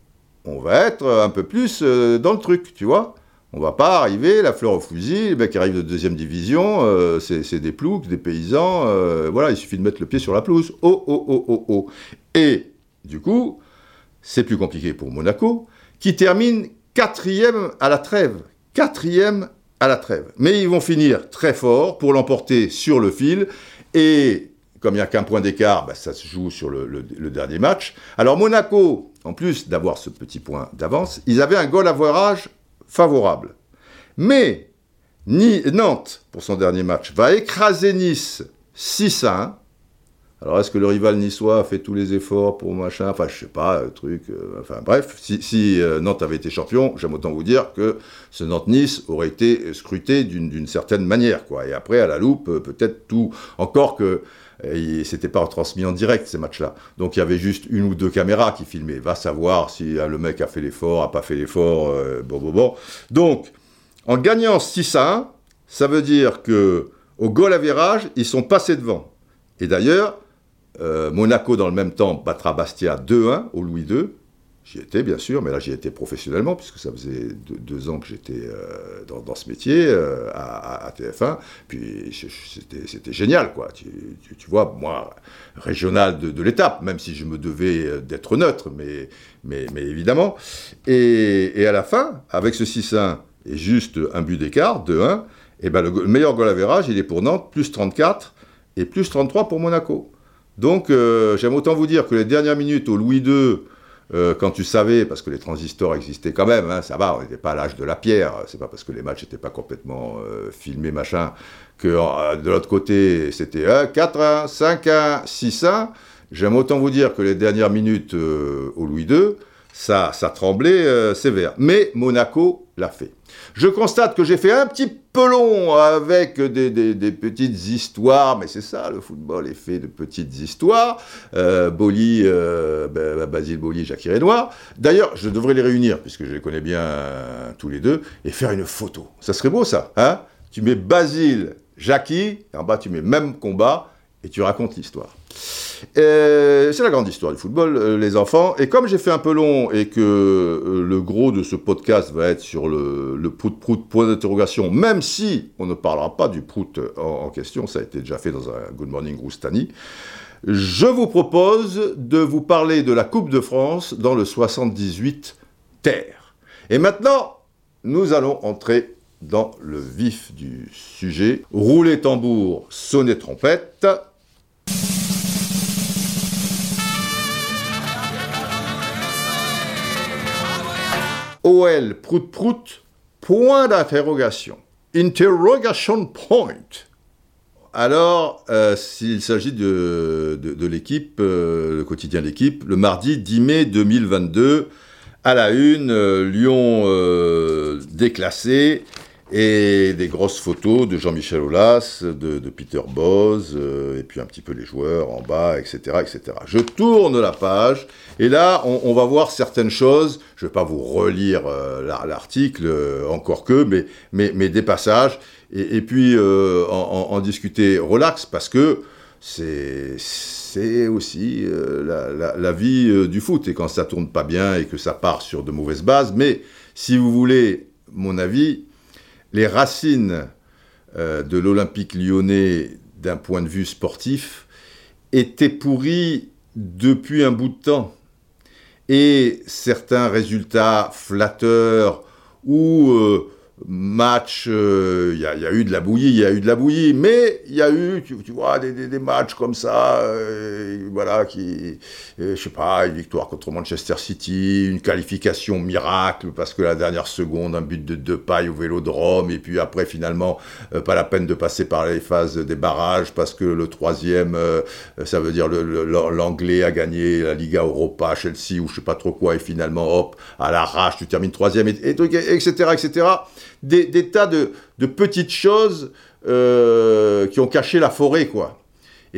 on va être un peu plus euh, dans le truc, tu vois. On va pas arriver, la fleur au fusil, les mecs arrivent de deuxième division, c'est des ploucs, des paysans, voilà, il suffit de mettre le pied sur la pelouse. Oh, oh, oh, oh, oh. Et du coup, c'est plus compliqué pour Monaco, qui termine quatrième à la trêve. Quatrième à la trêve. Mais ils vont finir très fort pour l'emporter sur le fil. Et comme il n'y a qu'un point d'écart, bah, ça se joue sur le, dernier match. Alors Monaco, en plus d'avoir ce petit point d'avance, ils avaient un goal average favorable. Mais Nantes, pour son dernier match, va écraser Nice 6 à 1. Alors est-ce que le rival niçois a fait tous les efforts pour machin? Enfin, je sais pas, euh, truc. Euh, enfin, bref, si, euh, Nantes avait été champion, j'aime autant vous dire que ce Nantes-Nice aurait été scruté d'une certaine manière, quoi. Et après, à la loupe, peut-être tout. Encore que c'était pas retransmis en direct ces matchs-là. Donc il y avait juste une ou deux caméras qui filmaient. Va savoir si le mec a fait l'effort, a pas fait l'effort. bon, bon, bon. Donc, en gagnant 6 à 1, ça veut dire que au goal à virage, ils sont passés devant. Et d'ailleurs, euh, Monaco, dans le même temps, battra Bastia 2-1 au Louis II. J'y étais, bien sûr, mais là, j'y étais professionnellement, puisque ça faisait deux, ans que j'étais euh, dans, ce métier euh, à, TF1. Puis c'était génial, quoi. Tu, vois, moi, régional de, l'étape, même si je me devais d'être neutre, mais, évidemment. Et, à la fin, avec ce 6-1 et juste un but d'écart, de 1, et ben le, meilleur goal à il est pour Nantes, plus 34 et plus 33 pour Monaco. Donc, j'aime autant vous dire que les dernières minutes au Louis II, euh, quand tu savais, parce que les transistors existaient quand même, hein, ça va, on n'était pas à l'âge de la pierre, c'est pas parce que les matchs n'étaient pas complètement euh, filmés, machin, que euh, de l'autre côté, c'était 4-1, 5-1, 6-1. J'aime autant vous dire que les dernières minutes au Louis II, ça, ça tremblait sévère. Mais Monaco l'a fait. Je constate que j'ai fait un petit peu long avec des, petites histoires, mais c'est ça, le football est fait de petites histoires. Euh, Boli, euh, ben, ben, Basile Boli, Jacques Renoir. D'ailleurs, je devrais les réunir, puisque je les connais bien euh, tous les deux, et faire une photo. Ça serait beau, ça, hein? Tu mets Basile, Jackie, et en bas, tu mets même combat, et tu racontes l'histoire. Euh, c'est la grande histoire du football, euh, les enfants. Et comme j'ai fait un peu long et que euh, le gros de ce podcast va être sur le, le prout-prout, point d'interrogation, même si on ne parlera pas du prout en, question, ça a été déjà fait dans un Good Morning Roustani, je vous propose de vous parler de la Coupe de France dans le 78 Terre. Et maintenant, nous allons entrer dans le vif du sujet. Rouler tambour, sonner trompette. OL, prout prout, point d'interrogation. Interrogation point. Alors, euh, s'il s'agit de, l'équipe, euh, le quotidien l'équipe, le mardi 10 mai 2022, à la une, euh, Lyon déclassé, et des grosses photos de Jean-Michel Aulas, de, Peter Boz, euh, et puis un petit peu les joueurs en bas, etc., etc. Je tourne la page, et là, on, va voir certaines choses. Je ne vais pas vous relire euh, l'article, euh, encore que, mais, mais, mais, des passages, et, puis en, discuter relax, parce que c'est aussi la, la, vie du foot, et quand ça tourne pas bien et que ça part sur de mauvaises bases, mais si vous voulez mon avis, les racines euh, de l'Olympique lyonnais d'un point de vue sportif étaient pourries depuis un bout de temps. Et certains résultats flatteurs ou euh, match, il euh, y, a eu de la bouillie, il y a eu de la bouillie, mais il y a eu, tu, vois, des, des, matchs comme ça, euh, voilà, qui, euh, je sais pas, une victoire contre Manchester City, une qualification miracle, parce que la dernière seconde, un but de deux pailles au Vélodrome, et puis après, finalement, pas la peine de passer par les phases des barrages, parce que le troisième, ça veut dire l'anglais a gagné la Liga Europa, Chelsea, ou je sais pas trop quoi, et finalement, hop, à l'arrache, tu termines troisième, et, et, etc., etc., des, tas de, petites choses euh, qui ont caché la forêt, quoi.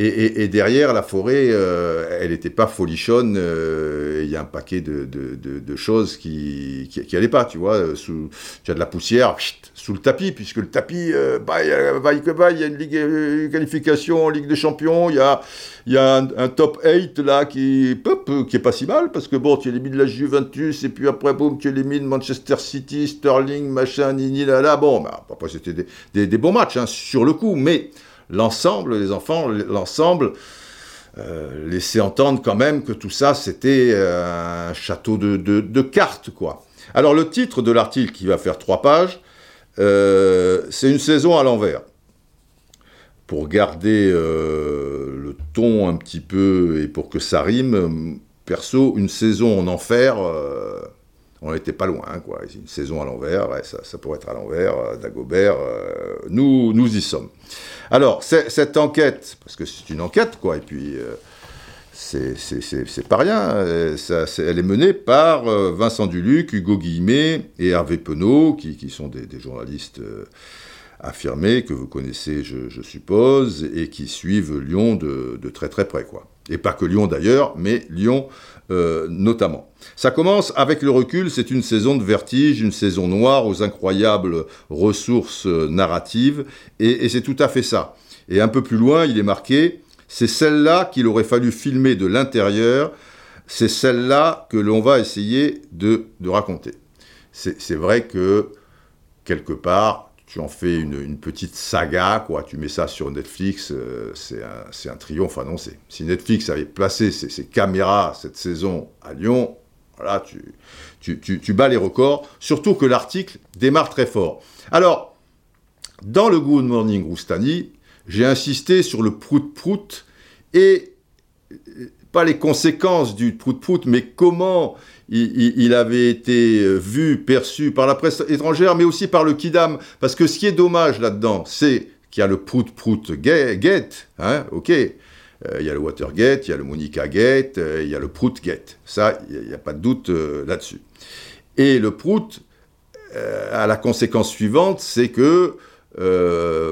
Et, derrière, la forêt, euh, elle n'était pas folichonne. Euh, il y a un paquet de, choses qui n'allaient pas, tu vois. tu as de la poussière sous le tapis, puisque le tapis, bah, il y a une, ligue, qualification en Ligue des Champions, il y a, y a un, top 8 là qui, pop, qui est pas si mal, parce que bon, tu élimines la Juventus, et puis après, boum, tu élimines Manchester City, Sterling, machin, nini, là, là. Bon, bah, après, c'était des, bons matchs, hein, sur le coup, mais l'ensemble, les enfants, l'ensemble, euh, laissait entendre quand même que tout ça, c'était euh, un château de, cartes, quoi. Alors, le titre de l'article qui va faire trois pages, euh, c'est une saison à l'envers. Pour garder le ton un petit peu et pour que ça rime, perso, une saison en enfer, on n'était pas loin, quoi. Une saison à l'envers, ça, pourrait être à l'envers, Dagobert, nous, nous y sommes. Alors, cette enquête, parce que c'est une enquête, quoi, et puis euh, c'est pas rien, euh, elle est menée par euh, Vincent Duluc, Hugo Guillemet et Hervé Penaud, qui, sont des, journalistes affirmés, que vous connaissez, je, suppose, et qui suivent Lyon de, de, très très près, quoi. Et pas que Lyon d'ailleurs, mais Lyon notamment. Ça commence avec le recul, c'est une saison de vertige, une saison noire aux incroyables ressources euh, narratives, et, c'est tout à fait ça. Et un peu plus loin, il est marqué, c'est celle-là qu'il aurait fallu filmer de l'intérieur, c'est celle-là que l'on va essayer de, raconter. C'est vrai que, quelque part, tu en fais une, petite saga, quoi. Tu mets ça sur Netflix, euh, c'est un, triomphe annoncé. Si Netflix avait placé ses, caméras cette saison à Lyon, voilà, tu, tu, tu, bats les records. Surtout que l'article démarre très fort. Alors, dans le Good Morning Roustani, j'ai insisté sur le prout-prout et pas les conséquences du prout-prout, mais comment il, avait été euh, vu, perçu par la presse étrangère, mais aussi par le Kidam. Parce que ce qui est dommage là-dedans, c'est qu'il y a le prout-prout gate, hein, ok. Euh, il y a le Watergate, il y a le Monica Gate, euh, il y a le Prout Gate. Ça, il n'y a, pas de doute là-dessus. Et le Prout a la conséquence suivante, c'est que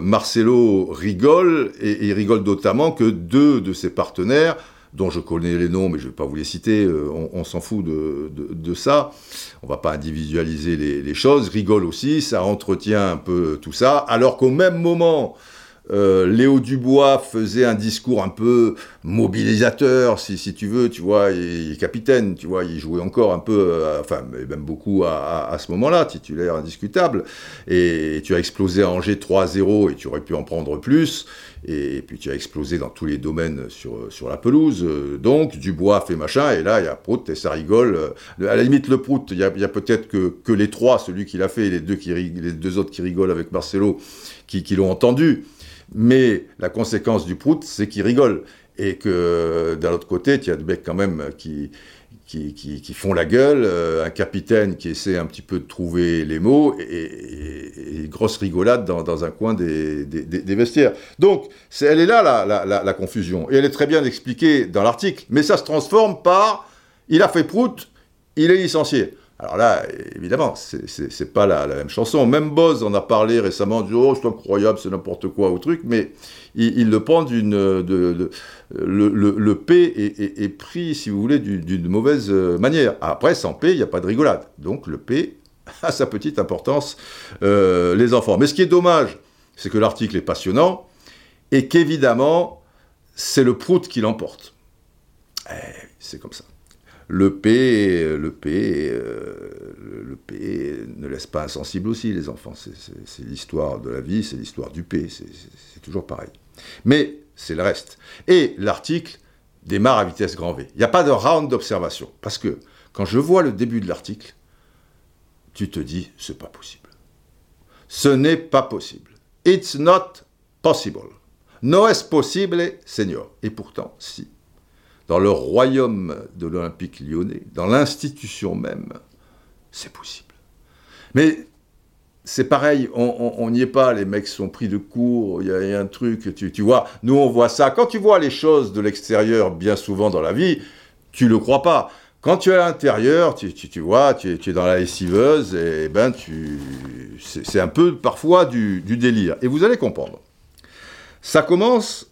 Marcelo rigole, et, il rigole notamment que deux de ses partenaires dont je connais les noms, mais je ne vais pas vous les citer, euh, on, s'en fout de, ça. On ne va pas individualiser les, choses, rigole aussi, ça entretient un peu tout ça, alors qu'au même moment, euh, Léo Dubois faisait un discours un peu mobilisateur, si, tu veux, tu vois, il est capitaine, tu vois, il jouait encore un peu, euh, enfin, même beaucoup à, ce moment-là, titulaire indiscutable, et, tu as explosé à Angers 3-0 et tu aurais pu en prendre plus, et, puis tu as explosé dans tous les domaines sur, la pelouse, euh, donc Dubois fait machin, et là, il y a Prout, et ça rigole, à la limite, le Prout, il y a, peut-être que, les trois, celui qui l'a fait, et les deux, autres qui rigolent avec Marcelo, qui l'ont entendu, mais la conséquence du prout, c'est qu'il rigole. Et que d'un autre côté, tu as des mecs quand même qui, qui, font la gueule, euh, un capitaine qui essaie un petit peu de trouver les mots, et, grosse rigolade dans, un coin des, vestiaires. Donc, elle est là, la, la, confusion. Et elle est très bien expliquée dans l'article. Mais ça se transforme par il a fait prout, il est licencié. Alors là, évidemment, c'est pas la, même chanson. Même Boz en a parlé récemment, dit oh c'est incroyable, c'est n'importe quoi au truc, mais il, le prend d'une, de, le, le, P est, pris, si vous voulez, d'une mauvaise manière. Après, sans P, il n'y a pas de rigolade. Donc le P a sa petite importance, euh, les enfants. Mais ce qui est dommage, c'est que l'article est passionnant et qu'évidemment, c'est le prout qui l'emporte. Eh, c'est comme ça le P, le P, euh, le P ne laisse pas insensible aussi les enfants. C'est l'histoire de la vie, c'est l'histoire du P, c'est toujours pareil. Mais c'est le reste. Et l'article démarre à vitesse grand V. Il n'y a pas de round d'observation. Parce que quand je vois le début de l'article, tu te dis, c'est pas possible. Ce n'est pas possible. It's not possible. No es possible, Seigneur. Et pourtant, si dans le royaume de l'Olympique lyonnais, dans l'institution même, c'est possible. Mais c'est pareil, on n'y est pas, les mecs sont pris de court, il y, a un truc, tu, vois, nous on voit ça. Quand tu vois les choses de l'extérieur, bien souvent dans la vie, tu le crois pas. Quand tu es à l'intérieur, tu, vois, tu es, dans la lessiveuse, et, ben tu, c'est un peu parfois du délire. Et vous allez comprendre. Ça commence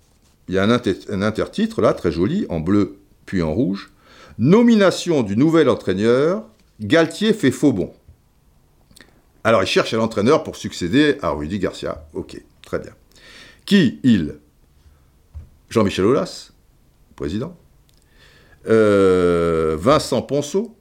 il y a un, intertitre là, très joli, en bleu puis en rouge. Nomination du nouvel entraîneur, Galtier fait faux bon. Alors il cherche un entraîneur pour succéder à Rudy Garcia. Ok, très bien. Qui il? Jean-Michel Aulas, président. Euh, Vincent Ponceau,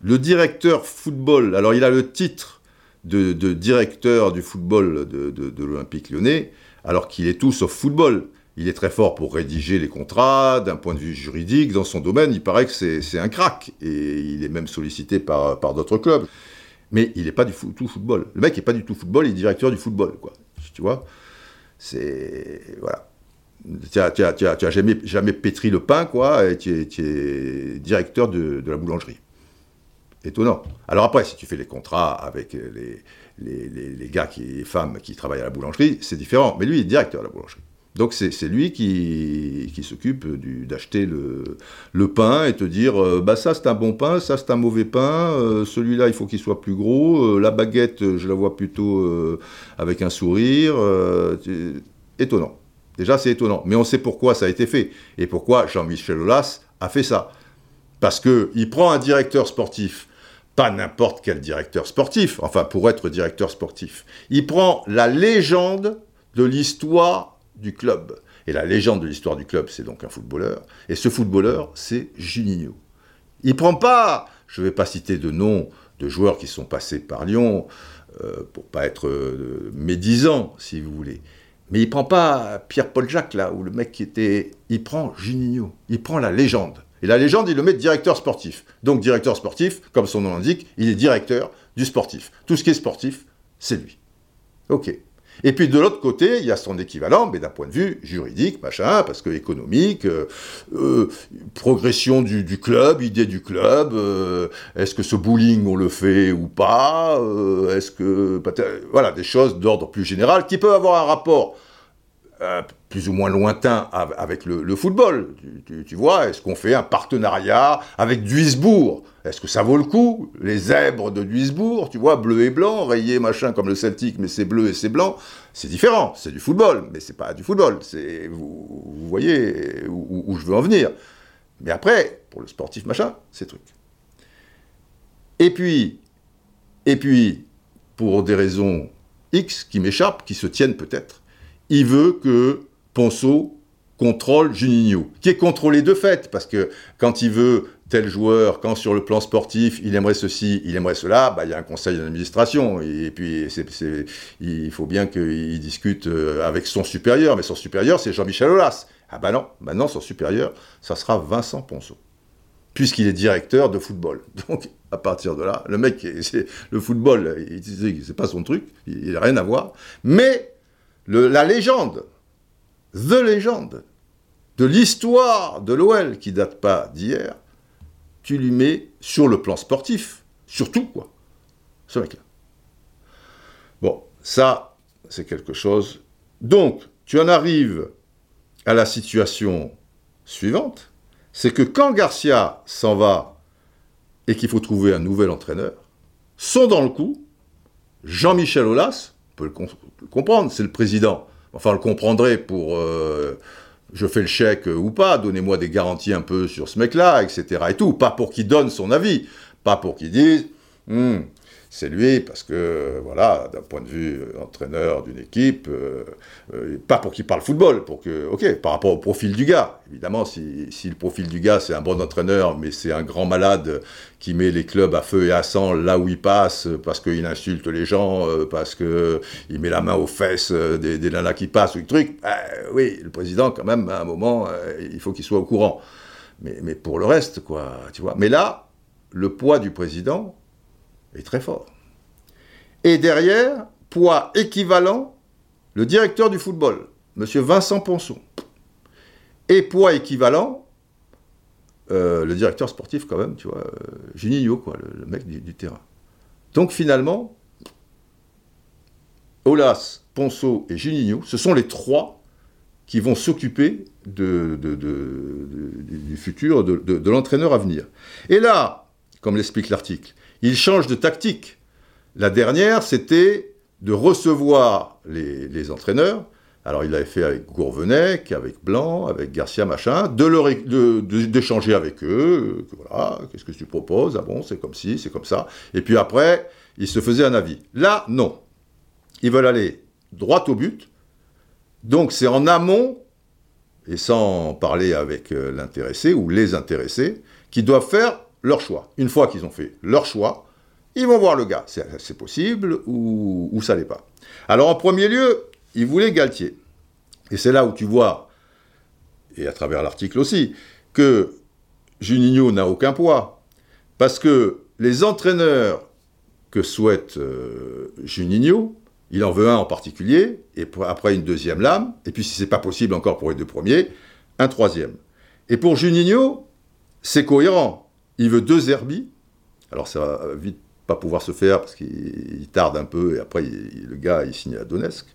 le directeur football. Alors il a le titre de, directeur du football de, de l'Olympique lyonnais, alors qu'il est tout sauf football. Il est très fort pour rédiger les contrats, d'un point de vue juridique, dans son domaine, il paraît que c'est un crack, et il est même sollicité par, d'autres clubs. Mais il n'est pas du tout football. Le mec n'est pas du tout football, il est directeur du football, quoi. Tu vois? C'est... Voilà. Tu n'as jamais, pétri le pain, quoi, et tu es, directeur de, la boulangerie. Étonnant. Alors après, si tu fais les contrats avec les, gars, qui, les femmes qui travaillent à la boulangerie, c'est différent. Mais lui, il est directeur de la boulangerie. Donc c'est lui qui, s'occupe d'acheter le, le, pain et te dire euh, bah ça c'est un bon pain, ça c'est un mauvais pain, euh, celui-là il faut qu'il soit plus gros, euh, la baguette je la vois plutôt avec un sourire. étonnant. Déjà c'est étonnant, mais on sait pourquoi ça a été fait et pourquoi Jean-Michel Aulas a fait ça. Parce qu'il prend un directeur sportif, pas n'importe quel directeur sportif, enfin pour être directeur sportif, il prend la légende de l'histoire du club. Et la légende de l'histoire du club, c'est donc un footballeur. Et ce footballeur, c'est Juninho. Il prend pas, je ne vais pas citer de noms de joueurs qui sont passés par Lyon, euh, pour pas être euh, médisant, si vous voulez. Mais il prend pas Pierre-Paul Jacques, là, où le mec qui était... Il prend Juninho, il prend la légende. Et la légende, il le met directeur sportif. Donc directeur sportif, comme son nom l'indique, il est directeur du sportif. Tout ce qui est sportif, c'est lui. Ok. Et puis de l'autre côté, il y a son équivalent, mais d'un point de vue juridique, machin, parce que économique, euh, euh, progression du, club, idée du club, euh, est-ce que ce bowling on le fait ou pas, est-ce que voilà des choses d'ordre plus général qui peuvent avoir un rapport plus ou moins lointain avec le, football. Tu, vois, est-ce qu'on fait un partenariat avec Duisbourg? Est-ce que ça vaut le coup? Les zèbres de Duisbourg, tu vois, bleu et blanc, rayé machin comme le Celtic, mais c'est bleu et c'est blanc. C'est différent, c'est du football, mais c'est pas du football. C'est vous, voyez où, je veux en venir. Mais après, pour le sportif machin, c'est truc. Et puis, et puis, pour des raisons X qui m'échappent, qui se tiennent peut-être, il veut que Ponceau contrôle Juninho, qui est contrôlé de fait, parce que quand il veut tel joueur, quand sur le plan sportif, il aimerait ceci, il aimerait cela, bah, il y a un conseil d'administration, et puis il faut bien qu'il discute euh, avec son supérieur, mais son supérieur, c'est Jean-Michel Aulas. Ah bah non, maintenant son supérieur, ça sera Vincent Ponceau, puisqu'il est directeur de football. Donc, à partir de là, le mec, le football, c'est pas son truc, il n'a rien à voir, mais la légende, The légende de l'histoire de l'OL qui date pas d'hier, tu lui mets sur le plan sportif, surtout quoi, ce mec-là. Bon, ça, c'est quelque chose. Donc, tu en arrives à la situation suivante, c'est que quand Garcia s'en va et qu'il faut trouver un nouvel entraîneur, sont dans le coup Jean-Michel Aulas, on peut le comprendre, c'est le président enfin le comprendrez pour euh, je fais le chèque ou pas, donnez-moi des garanties un peu sur ce mec-là, etc. et tout. Pas pour qu'il donne son avis, pas pour qu'il dise hmm, c'est lui, parce que, voilà, d'un point de vue euh, entraîneur d'une équipe, euh, euh, pas pour qu'il parle football, pour que, ok, par rapport au profil du gars. Évidemment, si, le profil du gars, c'est un bon entraîneur, mais c'est un grand malade qui met les clubs à feu et à sang là où il passe, parce qu'il insulte les gens, parce qu'il met la main aux fesses des, des qui passent, ou le truc, oui, le président, quand même, à un moment, il faut qu'il soit au courant. Mais pour le reste, quoi, tu vois. Mais là, le poids du président, est très fort. Et derrière, poids équivalent, le directeur du football, M. Vincent Ponceau. Et poids équivalent, euh, le directeur sportif quand même, tu vois, euh, Juninho, quoi, le, mec du, terrain. Donc finalement, Olas, Ponceau et Juninho, ce sont les trois qui vont s'occuper du futur de l'entraîneur à venir. Et là, comme l'explique l'article, il change de tactique. La dernière, c'était de recevoir les, entraîneurs. Alors, il l'avait fait avec Gourvenec, avec Blanc, avec Garcia, machin, d'échanger de avec eux. voilà, qu'est-ce que tu proposes? Ah bon, c'est comme ci, c'est comme ça. Et puis après, il se faisait un avis. Là, non. Ils veulent aller droit au but. Donc, c'est en amont, et sans parler avec euh, l'intéressé ou les intéressés, qui doivent faire leur choix. Une fois qu'ils ont fait leur choix, ils vont voir le gars. C'est possible ou, ça l'est pas. Alors en premier lieu, ils voulaient Galtier. Et c'est là où tu vois, et à travers l'article aussi, que Juninho n'a aucun poids. Parce que les entraîneurs que souhaite euh, Juninho, il en veut un en particulier, et après une deuxième lame, et puis si c'est pas possible encore pour les deux premiers, un troisième. Et pour Juninho, c'est cohérent il veut deux Herbie. Alors ça va vite pas pouvoir se faire parce qu'il tarde un peu et après le gars il signe à Donetsk.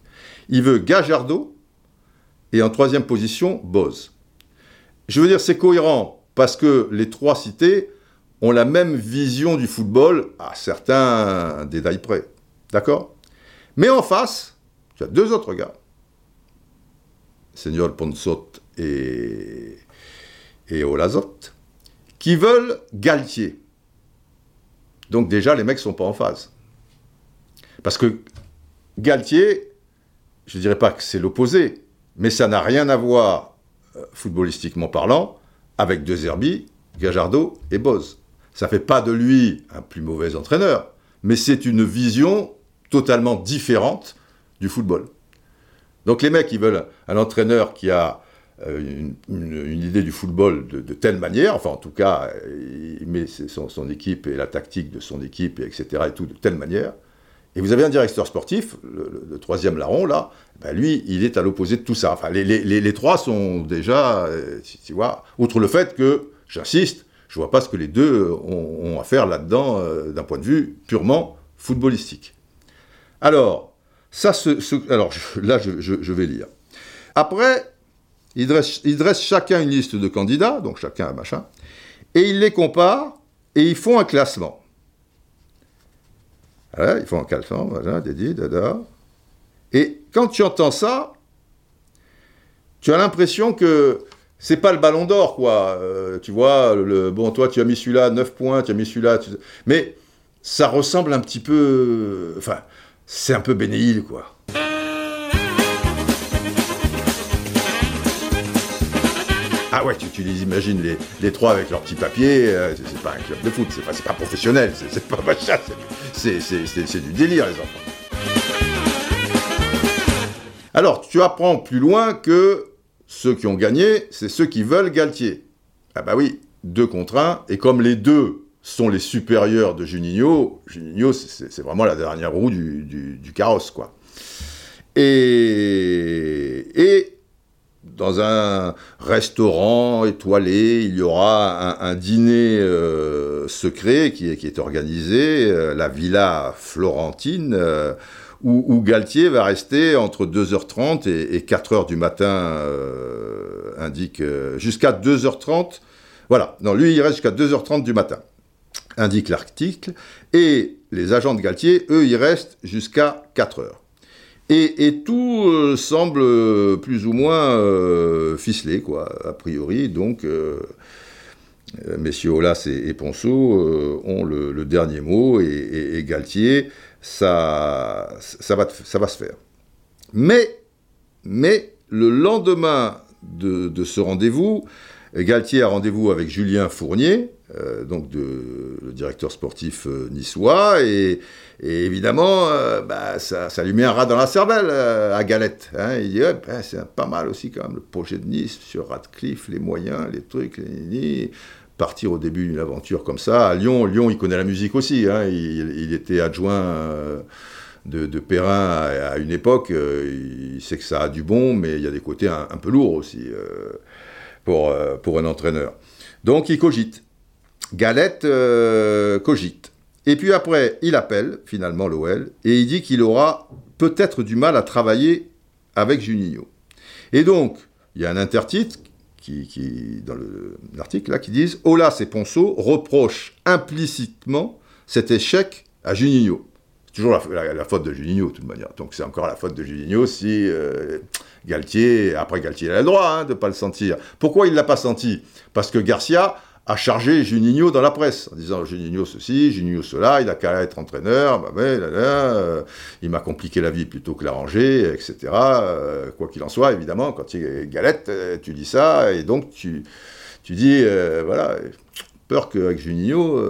Il veut Gajardo et en troisième position Boz. Je veux dire c'est cohérent parce que les trois cités ont la même vision du football à certains détails près. D'accord? Mais en face, tu as deux autres gars. Seigneur Ponsot et, et Olazot qui veulent Galtier. Donc déjà, les mecs sont pas en phase. Parce que Galtier, je ne dirais pas que c'est l'opposé, mais ça n'a rien à voir, euh, footballistiquement parlant, avec De Zerbi Gajardo et Boz. Ça fait pas de lui un plus mauvais entraîneur, mais c'est une vision totalement différente du football. Donc les mecs, ils veulent un entraîneur qui a euh, une, idée du football de, telle manière, enfin en tout cas, il met son, équipe et la tactique de son équipe, etc. et tout de telle manière. Et vous avez un directeur sportif, le, troisième larron, là, ben lui, il est à l'opposé de tout ça. Enfin, les, trois sont déjà, euh, tu vois, outre le fait que, j'insiste, je vois pas ce que les deux ont, à faire là-dedans euh, d'un point de vue purement footballistique. Alors, ça, alors là, je, vais lire. Après, il dresse, il dresse chacun une liste de candidats, donc chacun un machin, et il les compare et ils font un classement. ils font un classement, voilà, dédié, dada. Et quand tu entends ça, tu as l'impression que c'est pas le ballon d'or, quoi. Euh, tu vois, le, bon, toi, tu as mis celui-là 9 points, tu as mis celui-là. Mais ça ressemble un petit peu. Enfin, c'est un peu bénéil, quoi. Ah ouais, tu, les imagines, les, trois avec leurs petits papiers, euh, c'est pas un club de foot, c'est pas, pas professionnel, c'est pas machin, c'est du délire, les enfants. Alors, tu apprends plus loin que ceux qui ont gagné, c'est ceux qui veulent Galtier. Ah bah oui, deux contre un, et comme les deux sont les supérieurs de Juninho, Juninho, c'est vraiment la dernière roue du, carrosse, quoi. Et, et, dans un restaurant étoilé, il y aura un, dîner euh, secret qui est, qui est organisé, euh, la Villa Florentine, euh, où, Galtier va rester entre 2h30 et, 4h du matin, euh, indique, euh, jusqu'à 2h30. Voilà, non, lui, il reste jusqu'à 2h30 du matin, indique l'article. Et les agents de Galtier, eux, ils restent jusqu'à 4h. Et, tout euh, semble plus ou moins ficelé, quoi, a priori. Donc, messieurs Olas et, Ponceau ont le, dernier mot, et, et Galtier ça, ça, va, ça va se faire. Mais, mais le lendemain de, ce rendez-vous, Galtier a rendez-vous avec Julien Fournier, euh, donc le directeur sportif euh, niçois, et, évidemment, euh, bah, ça, lui met un rat dans la cervelle à Galette. Hein. Il dit, ben, c'est pas mal aussi quand même le projet de Nice sur Radcliffe, les moyens, les trucs, partir au début d'une aventure comme ça. À Lyon, Lyon, il connaît la musique aussi. Hein. Il, était adjoint de, Perrin à, une époque. Il sait que ça a du bon, mais il y a des côtés un, peu lourds aussi pour, pour un entraîneur. Donc il cogite. Galette cogite. Et puis après, il appelle finalement l'OL et il dit qu'il aura peut-être du mal à travailler avec Juninho. Et donc, il y a un intertitre qui, dans l'article qui disent Olas et Ponceau reprochent implicitement cet échec à Juninho. Toujours la, faute de Juninho, de toute manière. Donc c'est encore la faute de Juninho si euh, Galtier, après Galtier a le droit hein, de ne pas le sentir. Pourquoi il ne l'a pas senti? Parce que Garcia a chargé Juninho dans la presse, en disant Juninho ceci, Juninho cela, il a qu'à être entraîneur, bah là, euh, il m'a compliqué la vie plutôt que l'arranger, etc. Euh, quoi qu'il en soit, évidemment, quand tu es galette, tu dis ça, et donc tu, tu dis, voilà, peur qu'avec Juninho,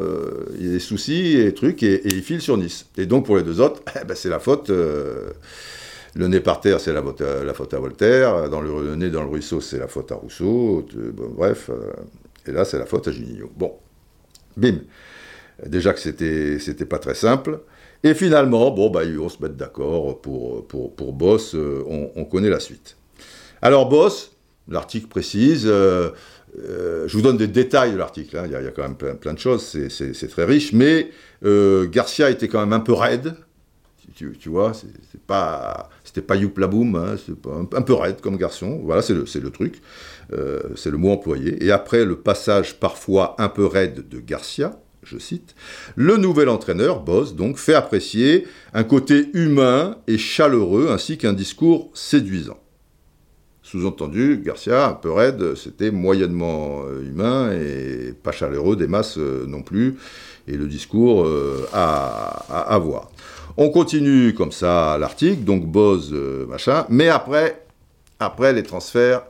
il y ait des soucis et trucs, et, il file sur Nice. Et donc pour les deux autres, eh ben, c'est la faute. le nez par terre, c'est la, faute à Voltaire. Dans le, nez dans le ruisseau, c'est la faute à Rousseau. bref, et là, c'est la faute à Juninho. Bon, bim. Déjà que c'était, pas très simple. Et finalement, bon, bah, se mettre d'accord pour, pour, Boss. Euh, on, connaît la suite. Alors, Boss, l'article précise. Euh, euh, je vous donne des détails de l'article. Hein. Il, y a quand même plein, de choses. C'est, très riche. Mais Garcia était quand même un peu raide. Tu, vois, c'est, pas, c'était pas youp la. Hein. un, peu raide comme garçon. Voilà, c'est le, c'est le truc. Euh, c'est le mot employé. Et après le passage parfois un peu raide de Garcia, je cite, le nouvel entraîneur, Boss, donc, fait apprécier un côté humain et chaleureux ainsi qu'un discours séduisant. Sous-entendu, Garcia, un peu raide, c'était moyennement euh, humain et pas chaleureux des masses euh, non plus, et le discours à, avoir. On continue comme ça l'article, donc Boz, machin, mais après, après les transferts,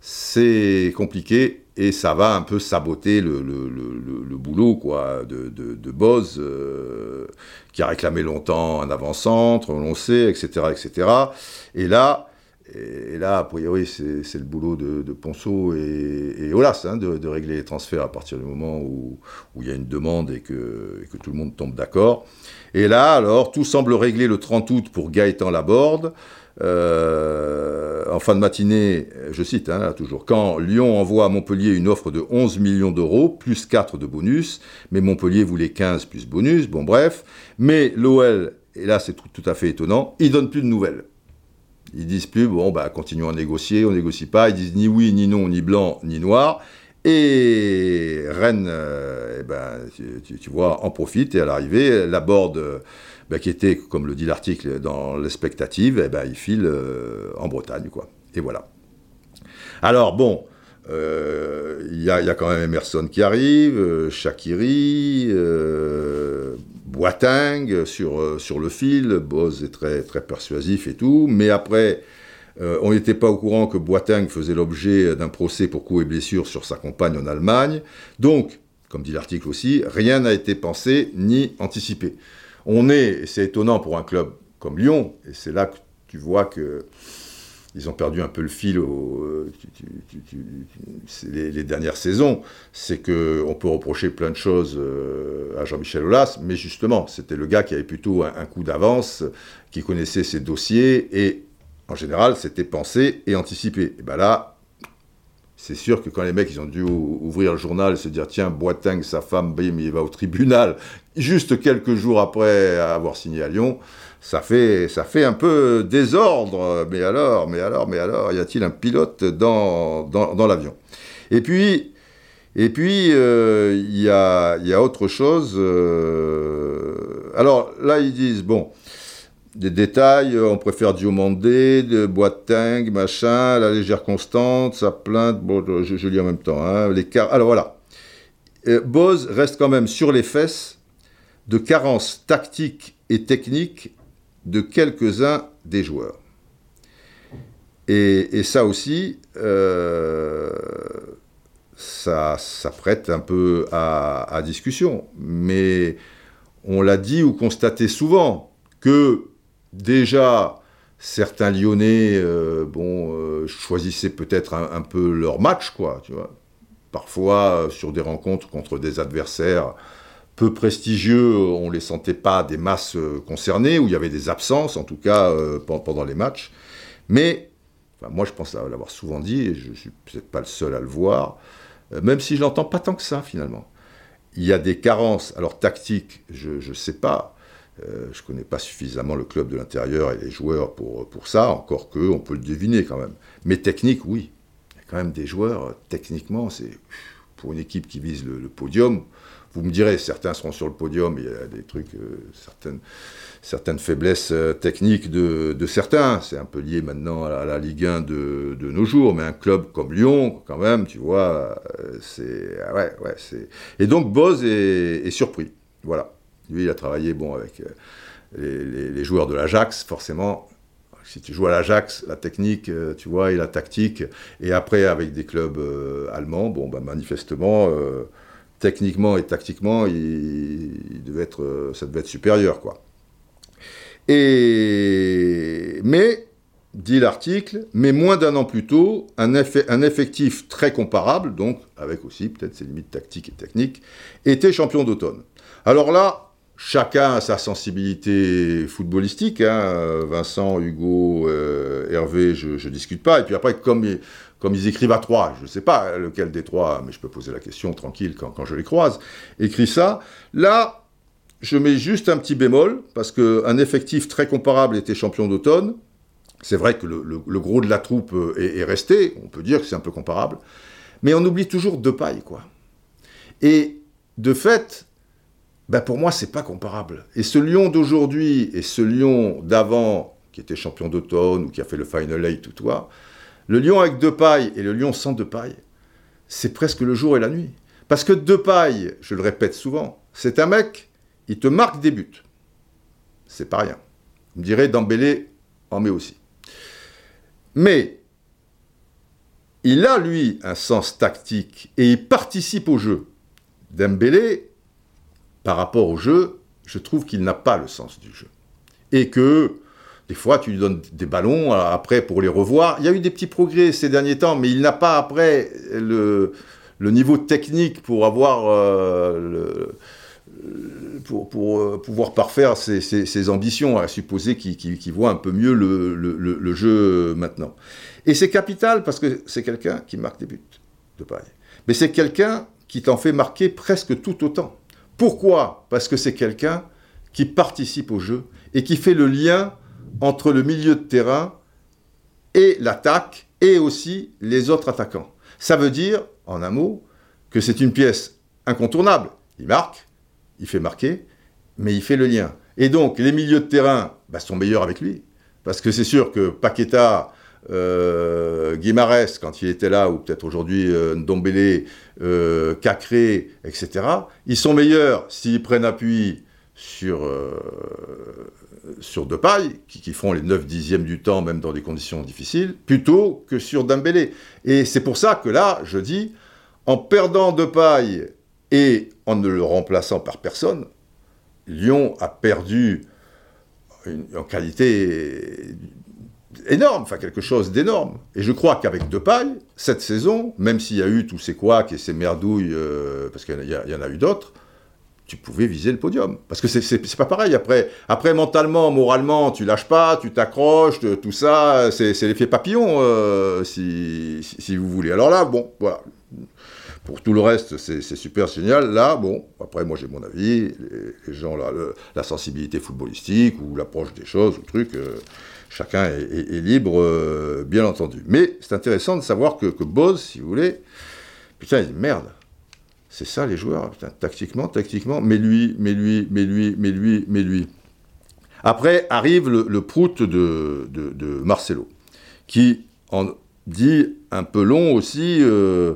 c'est compliqué et ça va un peu saboter le, boulot quoi, de, de, euh, qui a réclamé longtemps un avant-centre, on le sait, etc., etc. Et là, et là, a priori, c'est le boulot de, Ponceau et, et Olas hein, de, régler les transferts à partir du moment où, il y a une demande et que, tout le monde tombe d'accord. Et là, alors, tout semble réglé le 30 août pour Gaëtan Laborde. Euh, en fin de matinée, je cite, hein, toujours, quand Lyon envoie à Montpellier une offre de 11 millions d'euros, plus 4 de bonus, mais Montpellier voulait 15 plus bonus, bon bref, mais l'OL, et là c'est tout, à fait étonnant, ils donnent plus de nouvelles. Ils disent plus, bon, bah, continuons à négocier, on négocie pas, ils disent ni oui, ni non, ni blanc, ni noir, et Rennes, euh, eh ben, tu, vois, en profite, et à l'arrivée, la board bah, qui était, comme le dit l'article, dans l'expectative, eh ben, il file euh, en Bretagne, quoi. Et voilà. Alors, bon, euh, il y, a quand même Emerson qui arrive, euh, Shakiri, Boateng sur, sur le fil, Boz est très, très persuasif et tout, mais après, on n'était pas au courant que Boateng faisait l'objet d'un procès pour coups et blessures sur sa compagne en Allemagne, donc, comme dit l'article aussi, rien n'a été pensé ni anticipé. On est, et c'est étonnant pour un club comme Lyon, et c'est là que tu vois que ils ont perdu un peu le fil les, dernières saisons, c'est qu'on peut reprocher plein de choses euh, à Jean-Michel Aulas, mais justement, c'était le gars qui avait plutôt un, coup d'avance, qui connaissait ses dossiers, et en général, c'était pensé et anticipé. Et bien là, c'est sûr que quand les mecs, ils ont dû ouvrir le journal et se dire, tiens, Boiteng, sa femme, bim, il va au tribunal, juste quelques jours après avoir signé à Lyon, ça fait, ça fait un peu désordre. Mais alors, mais alors, mais alors, y a-t-il un pilote dans, dans, l'avion? Et puis, et puis, euh, il y, a, y, a, autre chose. Euh, alors là, ils disent, bon, des détails, euh, on préfère Diomandé, de Boateng, machin, la légère constante, sa plainte, bon, je, lis en même temps, hein, Alors voilà, euh, Boz reste quand même sur les fesses de carences tactiques et techniques de quelques-uns des joueurs. Et, ça aussi, euh, ça, ça, prête un peu à, discussion. Mais on l'a dit ou constaté souvent que déjà, certains Lyonnais, euh, bon, euh, choisissaient peut-être un, peu leur match, quoi, tu vois. Parfois, sur des rencontres contre des adversaires peu prestigieux, on les sentait pas des masses concernées, où il y avait des absences, en tout cas, pendant les matchs. Mais, moi, je pense l'avoir souvent dit, et je suis peut-être pas le seul à le voir, même si je l'entends pas tant que ça, finalement. Il y a des carences, alors tactiques, je ne sais pas, euh, je ne connais pas suffisamment le club de l'intérieur et les joueurs pour, pour ça, encore que on peut le deviner quand même. Mais technique, oui. Il y a quand même des joueurs, techniquement, c'est pour une équipe qui vise le, podium. Vous me direz, certains seront sur le podium, il y a des trucs, euh, certaines, certaines faiblesses euh, techniques de, certains. C'est un peu lié maintenant à la, Ligue 1 de, de, nos jours, mais un club comme Lyon, quand même, tu vois, c'est. Ah ouais, ouais, c'est. Et donc Boz est, surpris. Voilà. Lui, il a travaillé bon, avec euh, les, joueurs de l'Ajax, forcément. Si tu joues à l'Ajax, la technique, euh, tu vois, et la tactique, et après avec des clubs euh, allemands, bon, bah, manifestement, techniquement et tactiquement, être, ça devait être supérieur, mais dit l'article, mais moins d'un an plus tôt, un, un, effectif très comparable, donc avec aussi peut-être ses limites tactiques et techniques, était champion d'automne. Alors là, Chacun a sa sensibilité footballistique. Hein. Vincent, Hugo, euh, Hervé, je ne discute pas. Et puis après, comme, comme ils écrivent à trois, je ne sais pas lequel des trois, mais je peux poser la question tranquille quand, quand je les croise, écrit ça. Là, je mets juste un petit bémol, parce qu'un effectif très comparable était champion d'automne. C'est vrai que le, gros de la troupe est, est resté, on peut dire que c'est un peu comparable, mais on oublie toujours deux pailles, quoi. Et de fait, ben pour moi, c'est pas comparable. Et ce Lyon d'aujourd'hui et ce Lyon d'avant, qui était champion d'automne ou qui a fait le Final Eight ou toi, le Lyon avec deux pailles et le Lyon sans deux pailles, c'est presque le jour et la nuit. Parce que deux pailles, je le répète souvent, c'est un mec, il te marque des buts. C'est pas rien. Vous me direz, Dembélé en met aussi. Mais il a, lui, un sens tactique et il participe au jeu. Dembélé, par rapport au jeu, je trouve qu'il n'a pas le sens du jeu. Et que, des fois, tu lui donnes des ballons euh, après pour les revoir. Il y a eu des petits progrès ces derniers temps, mais il n'a pas après le, niveau technique pour avoir euh, pour, euh, pouvoir parfaire ses, ambitions, à supposer qu'il voit un peu mieux le jeu maintenant. Et c'est capital parce que c'est quelqu'un qui marque des buts de paille. Mais c'est quelqu'un qui t'en fait marquer presque tout autant. Pourquoi? Parce que c'est quelqu'un qui participe au jeu et qui fait le lien entre le milieu de terrain et l'attaque et aussi les autres attaquants. Ça veut dire, en un mot, que c'est une pièce incontournable. Il marque, il fait marquer, mais il fait le lien. Et donc, les milieux de terrain bah, sont meilleurs avec lui. Parce que c'est sûr que Paqueta, euh, quand il était là, ou peut-être aujourd'hui euh, Ndombele, euh, Cacré, etc., ils sont meilleurs s'ils prennent appui sur, euh, sur Depay, qui, qui font les 9 dixièmes du temps, même dans des conditions difficiles, plutôt que sur Dembélé. Et c'est pour ça que là, je dis, en perdant Depay et en ne le remplaçant par personne, Lyon a perdu en qualité énorme, enfin quelque chose d'énorme. Et je crois qu'avec Depay, cette saison, même s'il y a eu tous ces couacs et ces merdouilles, euh, parce qu'il y, en a eu d'autres, tu pouvais viser le podium. Parce que c'est pas pareil. Après, après, mentalement, moralement, tu lâches pas, tu t'accroches, tout ça, c'est l'effet papillon, euh, si, vous voulez. Alors là, bon, voilà. Pour tout le reste, c'est super génial. Là, bon, après, moi j'ai mon avis. Les, gens, là, la sensibilité footballistique ou l'approche des choses, ou truc. Euh, chacun est, libre, euh, bien entendu. Mais c'est intéressant de savoir que, que Boz, si vous voulez, putain, il dit merde. C'est ça les joueurs, tactiquement, tactiquement, mais lui, mais lui, mais lui, mais lui, mais lui. Après arrive le, prout de, Marcelo, qui en dit un peu long aussi euh,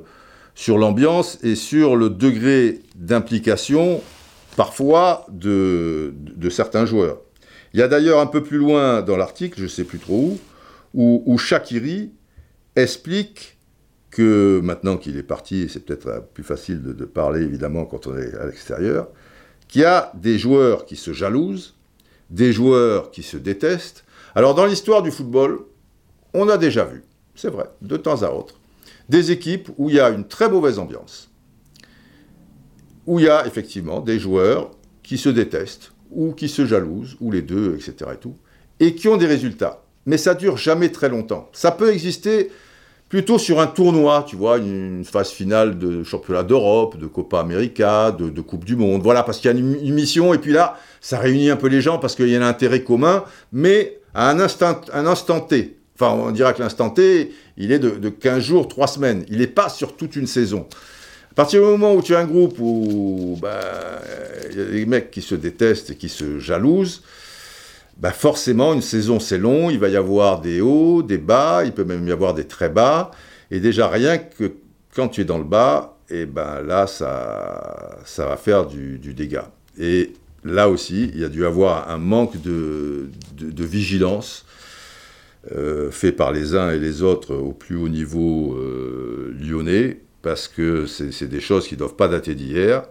sur l'ambiance et sur le degré d'implication parfois de, de certains joueurs. Il y a d'ailleurs un peu plus loin dans l'article, je ne sais plus trop où, où, Shakiri explique que maintenant qu'il est parti, c'est peut-être plus facile de, parler évidemment quand on est à l'extérieur, qu'il y a des joueurs qui se jalousent, des joueurs qui se détestent. Alors dans l'histoire du football, on a déjà vu, c'est vrai, de temps à autre, des équipes où il y a une très mauvaise ambiance, où il y a effectivement des joueurs qui se détestent, ou qui se jalousent, ou les deux, etc. et tout, et qui ont des résultats. Mais ça dure jamais très longtemps. Ça peut exister plutôt sur un tournoi, tu vois, une, phase finale de championnat d'Europe, de Copa América, de, Coupe du Monde, voilà, parce qu'il y a une, mission, et puis là, ça réunit un peu les gens parce qu'il y a un intérêt commun, mais à un instant, un instant T. Enfin, on dirait que l'instant T, il est de, de 15 jours, 3 semaines. Il n'est pas sur toute une saison. À partir du moment où tu as un groupe où bah, il y a des mecs qui se détestent et qui se jalousent, bah forcément, une saison c'est long, il va y avoir des hauts, des bas, il peut même y avoir des très bas. Et déjà, rien que quand tu es dans le bas, et ben là, ça, ça va faire du, dégât. Et là aussi, il y a dû avoir un manque de, de, vigilance euh, fait par les uns et les autres au plus haut niveau euh, lyonnais parce que c'est des choses qui ne doivent pas dater d'hier.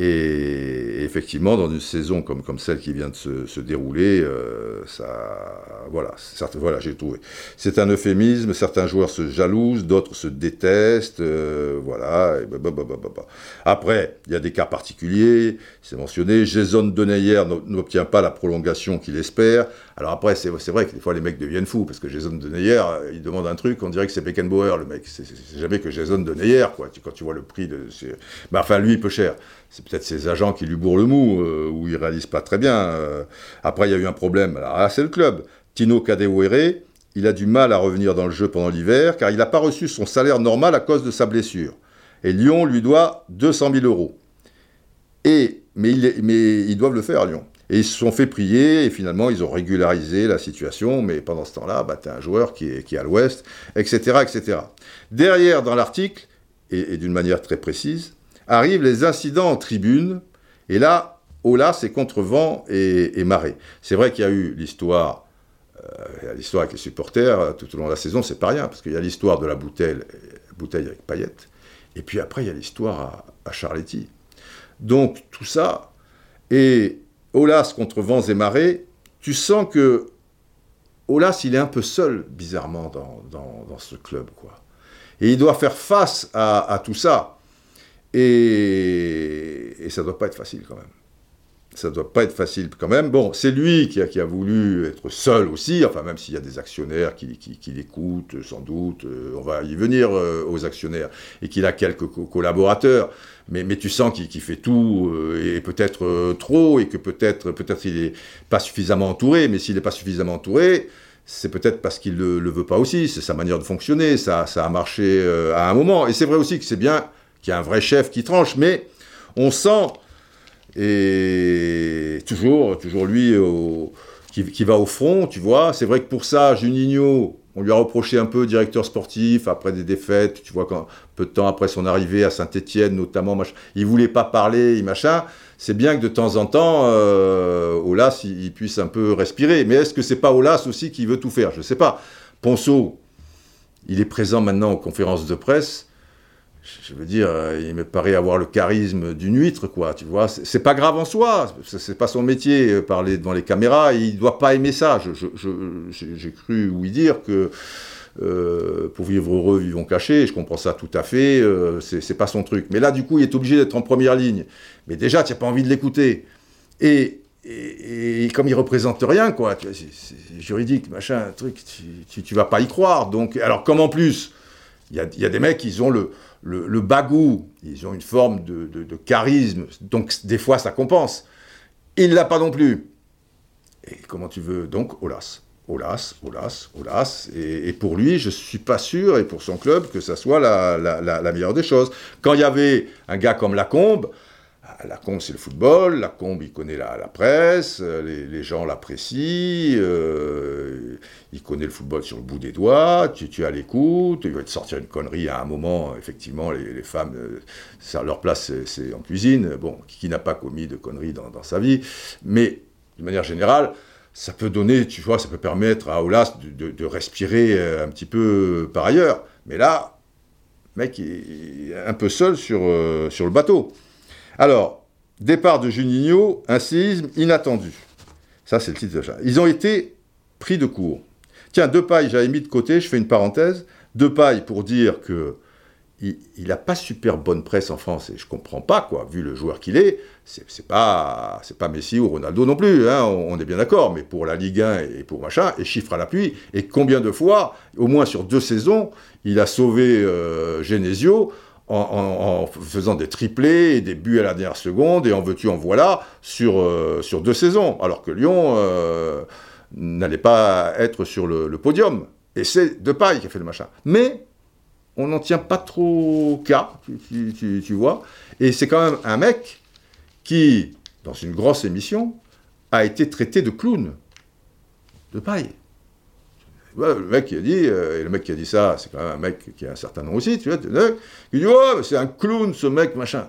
Et effectivement, dans une saison comme, comme celle qui vient de se, dérouler, euh, ça, voilà, voilà, j'ai trouvé. C'est un euphémisme. Certains joueurs se jalousent, d'autres se détestent, euh, voilà. Bah, bah, bah, Après, il y a des cas particuliers. C'est mentionné. Jason Denayer n'obtient pas la prolongation qu'il espère. Alors après, c'est vrai que des fois les mecs deviennent fous parce que Jason Denayer, il demande un truc, on dirait que c'est Beckenbauer le mec. C'est jamais que Jason Denayer, quoi. Quand tu vois le prix de, enfin lui, il peut cher c'est peut-être ses agents qui lui bourrent le mou, euh, ou ils réalisent pas très bien. Euh. après, il y a eu un problème. Alors c'est le club. Tino Kadewere, il a du mal à revenir dans le jeu pendant l'hiver, car il n'a pas reçu son salaire normal à cause de sa blessure. Et Lyon lui doit 200 000 euros. Et, mais, mais ils doivent le faire, Lyon. Et ils se sont fait prier, et finalement, ils ont régularisé la situation, mais pendant ce temps-là, bah, tu as un joueur qui est, qui est à l'ouest, etc., etc. Derrière, dans l'article, et d'une manière très précise, arrivent les incidents en tribune, et là, oh là, c'est contre vent et, marée. C'est vrai qu'il y a eu l'histoire a l'histoire avec les supporters tout au long de la saison, c'est pas rien, parce qu'il y a l'histoire de la bouteille, bouteille avec paillettes, et puis après, il y a l'histoire à, à Charletti. Donc, tout ça, et Olas contre vents et marées, tu sens que Olas, il est un peu seul, bizarrement, dans, ce club, quoi. Et il doit faire face à, tout ça. Et, et ça ne doit pas être facile, quand même ça ne doit pas être facile quand même. Bon, c'est lui qui a, qui a, voulu être seul aussi, enfin même s'il y a des actionnaires qui, qui, l'écoutent sans doute, euh, on va y venir euh, aux actionnaires, et qu'il a quelques collaborateurs, mais, tu sens qu'il fait tout, euh, et peut-être trop, et que peut-être peut-être il n'est pas suffisamment entouré, mais s'il n'est pas suffisamment entouré, c'est peut-être parce qu'il ne le, veut pas aussi, c'est sa manière de fonctionner, ça, a marché à un moment, et c'est vrai aussi que c'est bien qu'il y a un vrai chef qui tranche, mais on sent et toujours, toujours lui qui, va au front, tu vois. C'est vrai que pour ça, Juninho, on lui a reproché un peu directeur sportif après des défaites, tu vois, peu de temps après son arrivée à Saint-Etienne notamment, machin, il voulait pas parler, machin. C'est bien que de temps en temps, euh, Olas, il, puisse un peu respirer. Mais est-ce que c'est pas Olas aussi qui veut tout faire? Je sais pas. Ponceau, il est présent maintenant aux conférences de presse je veux dire, euh, il me paraît avoir le charisme d'une huître, quoi, tu vois. C'est pas grave en soi, c'est pas son métier, euh, parler devant les caméras, il doit pas aimer ça. J'ai cru oui dire que euh, pour vivre heureux, vivons cachés, je comprends ça tout à fait, c'est pas son truc. Mais là, du coup, il est obligé d'être en première ligne. Mais déjà, tu n'as pas envie de l'écouter. Et, comme il représente rien, quoi, c'est juridique, machin, truc, tu, tu, vas pas y croire. Donc, alors, comme en plus, il y a, y a des mecs, ils ont le le, bagou, ils ont une forme de, charisme, donc des fois ça compense. Il l'a pas non plus. Et comment tu veux Donc, Olas. Olas, Olas, Olas. Et, pour lui, je suis pas sûr, et pour son club, que ça soit la, la meilleure des choses. Quand il y avait un gars comme Lacombe, la Combe, c'est le football. La Combe, il connaît la, presse. Euh, les, gens l'apprécient. Euh, il connaît le football sur le bout des doigts. Tu, tu es à l'écoute. Il va te sortir une connerie à un moment. Effectivement, les, femmes, euh, leur place, c'est en cuisine. Bon, qui, n'a pas commis de conneries dans, sa vie. Mais, de manière générale, ça peut donner, tu vois, ça peut permettre à Olas de, respirer un petit peu par ailleurs. Mais là, mec, il est un peu seul sur, sur le bateau. Alors, départ de Juninho, un séisme inattendu. Ça, c'est le titre de ça. Ils ont été pris de court. Tiens, Depay, j'avais mis de côté, je fais une parenthèse. Depay, pour dire que il n'a pas super bonne presse en France, et je comprends pas, quoi, vu le joueur qu'il est, c'est pas, pas Messi ou Ronaldo non plus, hein, on, est bien d'accord, mais pour la Ligue 1 et pour machin, et chiffre à l'appui, et combien de fois, au moins sur deux saisons, il a sauvé euh, Genesio en, faisant des triplés et des buts à la dernière seconde, et en veux-tu, en voilà, sur, euh, sur deux saisons, alors que Lyon euh, n'allait pas être sur le, podium. Et c'est de paille qui a fait le machin. Mais on n'en tient pas trop cas, tu, vois. Et c'est quand même un mec qui, dans une grosse émission, a été traité de clown. De le mec qui a dit, euh, et le mec qui a dit ça, c'est quand même un mec qui a un certain nom aussi, tu vois, qui dit, oh, c'est un clown ce mec, machin.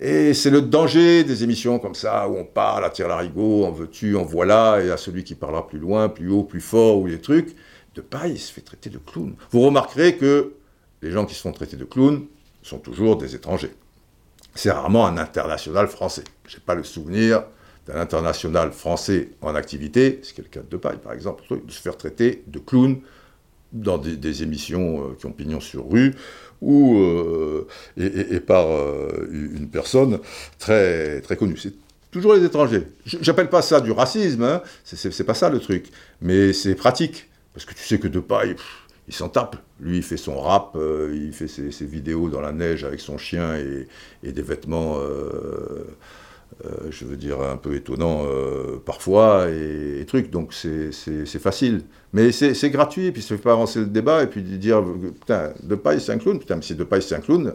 Et c'est le danger des émissions comme ça, où on parle à tire larigot, en veux-tu, en voilà, et à celui qui parlera plus loin, plus haut, plus fort, ou les trucs. De paille, il se fait traiter de clown. Vous remarquerez que les gens qui se font traiter de clown sont toujours des étrangers. C'est rarement un international français. Je n'ai pas le souvenir d'un international français en activité, ce qui est le cas de Paille par exemple, de se faire traiter de clown dans des, émissions euh, qui ont pignon sur rue, ou euh, et, par euh, une personne très, très connue. C'est toujours les étrangers. J'appelle pas ça du racisme, hein, c'est pas ça le truc, mais c'est pratique, parce que tu sais que de paille, il s'en tape. Lui, il fait son rap, il fait ses, vidéos dans la neige avec son chien et, des vêtements je veux dire, un peu étonnant euh, parfois, et, et, trucs, donc c'est facile. Mais c'est gratuit, puis ça fait pas avancer le débat, et puis dire, putain, Depay c'est un clown, putain, mais si Depay c'est un clown,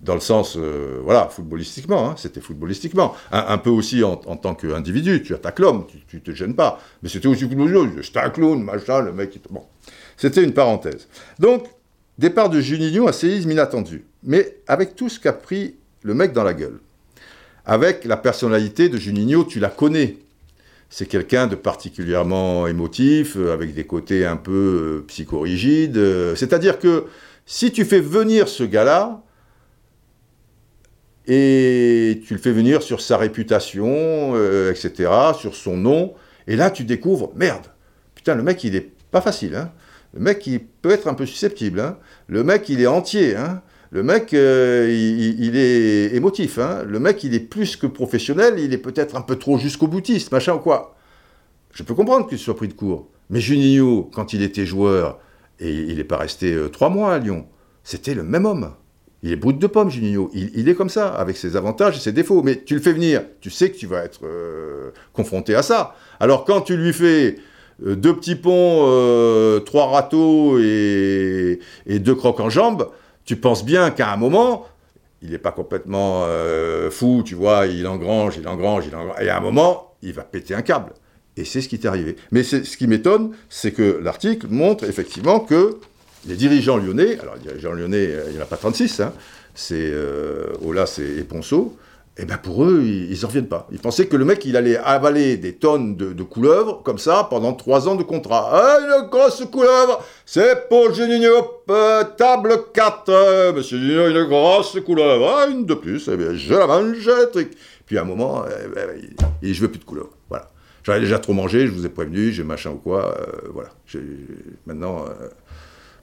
dans le sens, euh, voilà, footballistiquement, hein, c'était footballistiquement. Un, peu aussi en, tant qu'individu, tu attaques l'homme, tu, te gênes pas. Mais c'était aussi footballistiquement, c'était un clown, machin, le mec, bon. C'était une parenthèse. Donc, départ de Juninho, un séisme inattendu. Mais avec tout ce qu'a pris le mec dans la gueule avec la personnalité de Juninho, tu la connais. c'est quelqu'un de particulièrement émotif, euh, avec des côtés un peu euh, psychorigides. Euh, C'est-à-dire que si tu fais venir ce gars-là, et tu le fais venir sur sa réputation, etc., sur son nom, et là tu découvres, merde, putain, le mec il est pas facile, hein. Le mec il peut être un peu susceptible, hein. Le mec il est entier, hein. Le mec, euh, il, est émotif. Hein. Le mec, il est plus que professionnel. Il est peut-être un peu trop jusqu'au boutiste, machin ou quoi. Je peux comprendre qu'il soit pris de court. Mais Juninho, quand il était joueur, et il n'est pas resté euh, trois mois à Lyon, c'était le même homme. Il est brut de pomme, Juninho. Il, est comme ça, avec ses avantages et ses défauts. Mais tu le fais venir, tu sais que tu vas être euh, confronté à ça. Alors quand tu lui fais deux petits ponts, trois râteaux et, et deux crocs en jambes, tu penses bien qu'à un moment, il n'est pas complètement euh, fou, tu vois, il engrange, il engrange, il engrange. Et à un moment, il va péter un câble. Et c'est ce qui t'est arrivé. Mais ce qui m'étonne, c'est que l'article montre effectivement que les dirigeants lyonnais, alors les dirigeants lyonnais, euh, il n'y en a pas 36, hein, c'est euh, Olas et Ponceau, et ben pour eux, ils n'en reviennent pas. Ils pensaient que le mec, il allait avaler des tonnes de, couleuvres, comme ça, pendant trois ans de contrat. Ah, une grosse couleuvre, c'est pour Juninho, euh, table 4, euh, monsieur Juninho, une grosse couleuvre. Ah, une de plus, eh bien, je la mange, truc. Puis à un moment, eh ben, il, je veux plus de couleuvres. Voilà. J'en ai déjà trop mangé, je vous ai prévenu, j'ai machin ou quoi, euh, voilà. Maintenant, euh,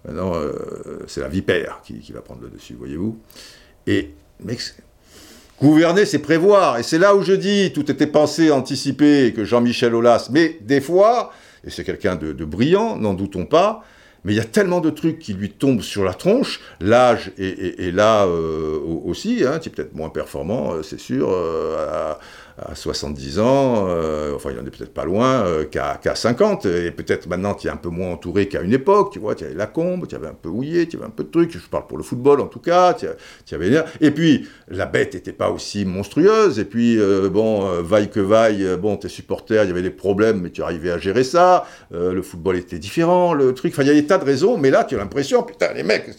maintenant euh, c'est la vipère qui, qui va prendre le dessus, voyez-vous. Et, mec, Gouverner, c'est prévoir. Et c'est là où je dis, tout était pensé, anticipé, que Jean-Michel Aulas, mais des fois, et c'est quelqu'un de, brillant, n'en doutons pas, mais il y a tellement de trucs qui lui tombent sur la tronche. L'âge est, là euh, au- aussi, hein, tu es peut-être moins performant, euh, c'est sûr, euh, à 70 ans, euh, enfin il en est peut-être pas loin, euh, qu'à qu'à 50, et peut-être maintenant tu es un peu moins entouré qu'à une époque, tu vois, tu avais la combe, tu avais un peu houillé, tu avais un peu de trucs, je parle pour le football en tout cas, tu avais... Et puis, la bête n'était pas aussi monstrueuse, et puis, euh, bon, vaille que vaille, bon, tes supporters, il y avait des problèmes, mais tu arrivais à gérer ça, le football était différent, le truc, enfin, il y a des tas de raisons, mais là, tu as l'impression, putain, les mecs,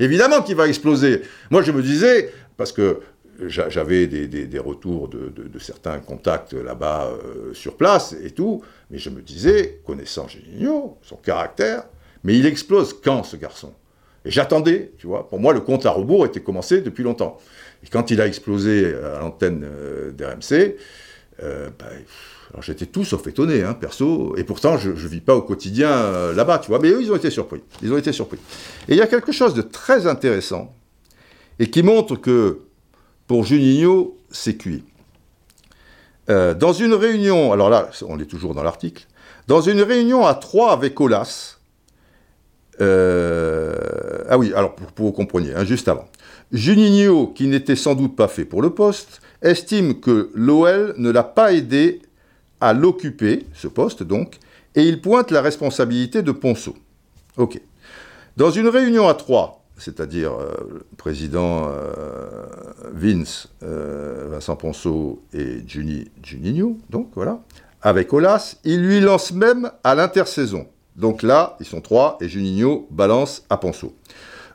évidemment qu'il va exploser. Moi, je me disais, parce que j'avais des, des- retours de, de- certains contacts là-bas euh, sur place et tout, mais je me disais, connaissant Juninho, son caractère, mais il explose quand ce garçon? Et j'attendais, tu vois, pour moi le compte à rebours était commencé depuis longtemps. Et quand il a explosé à l'antenne euh, d'RMC, euh, pff, alors j'étais tout sauf étonné, hein, perso, et pourtant je ne vis pas au quotidien euh, là-bas, tu vois, mais eux ils ont été surpris, ils ont été surpris. Et il y a quelque chose de très intéressant, et qui montre que pour Juninho, c'est cuit. Euh, dans une réunion, alors là, on est toujours dans l'article, dans une réunion à trois avec Olas, euh, ah oui, alors pour, que vous compreniez, hein, juste avant, Juninho, qui n'était sans doute pas fait pour le poste, estime que l'OL ne l'a pas aidé à l'occuper, ce poste donc, et il pointe la responsabilité de Ponceau. Ok. Dans une réunion à trois, c'est-à-dire euh, le président euh, Vince, euh, Vincent Ponceau et Juni, Juninho, donc voilà, avec Olas, il lui lance même à l'intersaison. Donc là, ils sont trois et Juninho balance à Ponceau.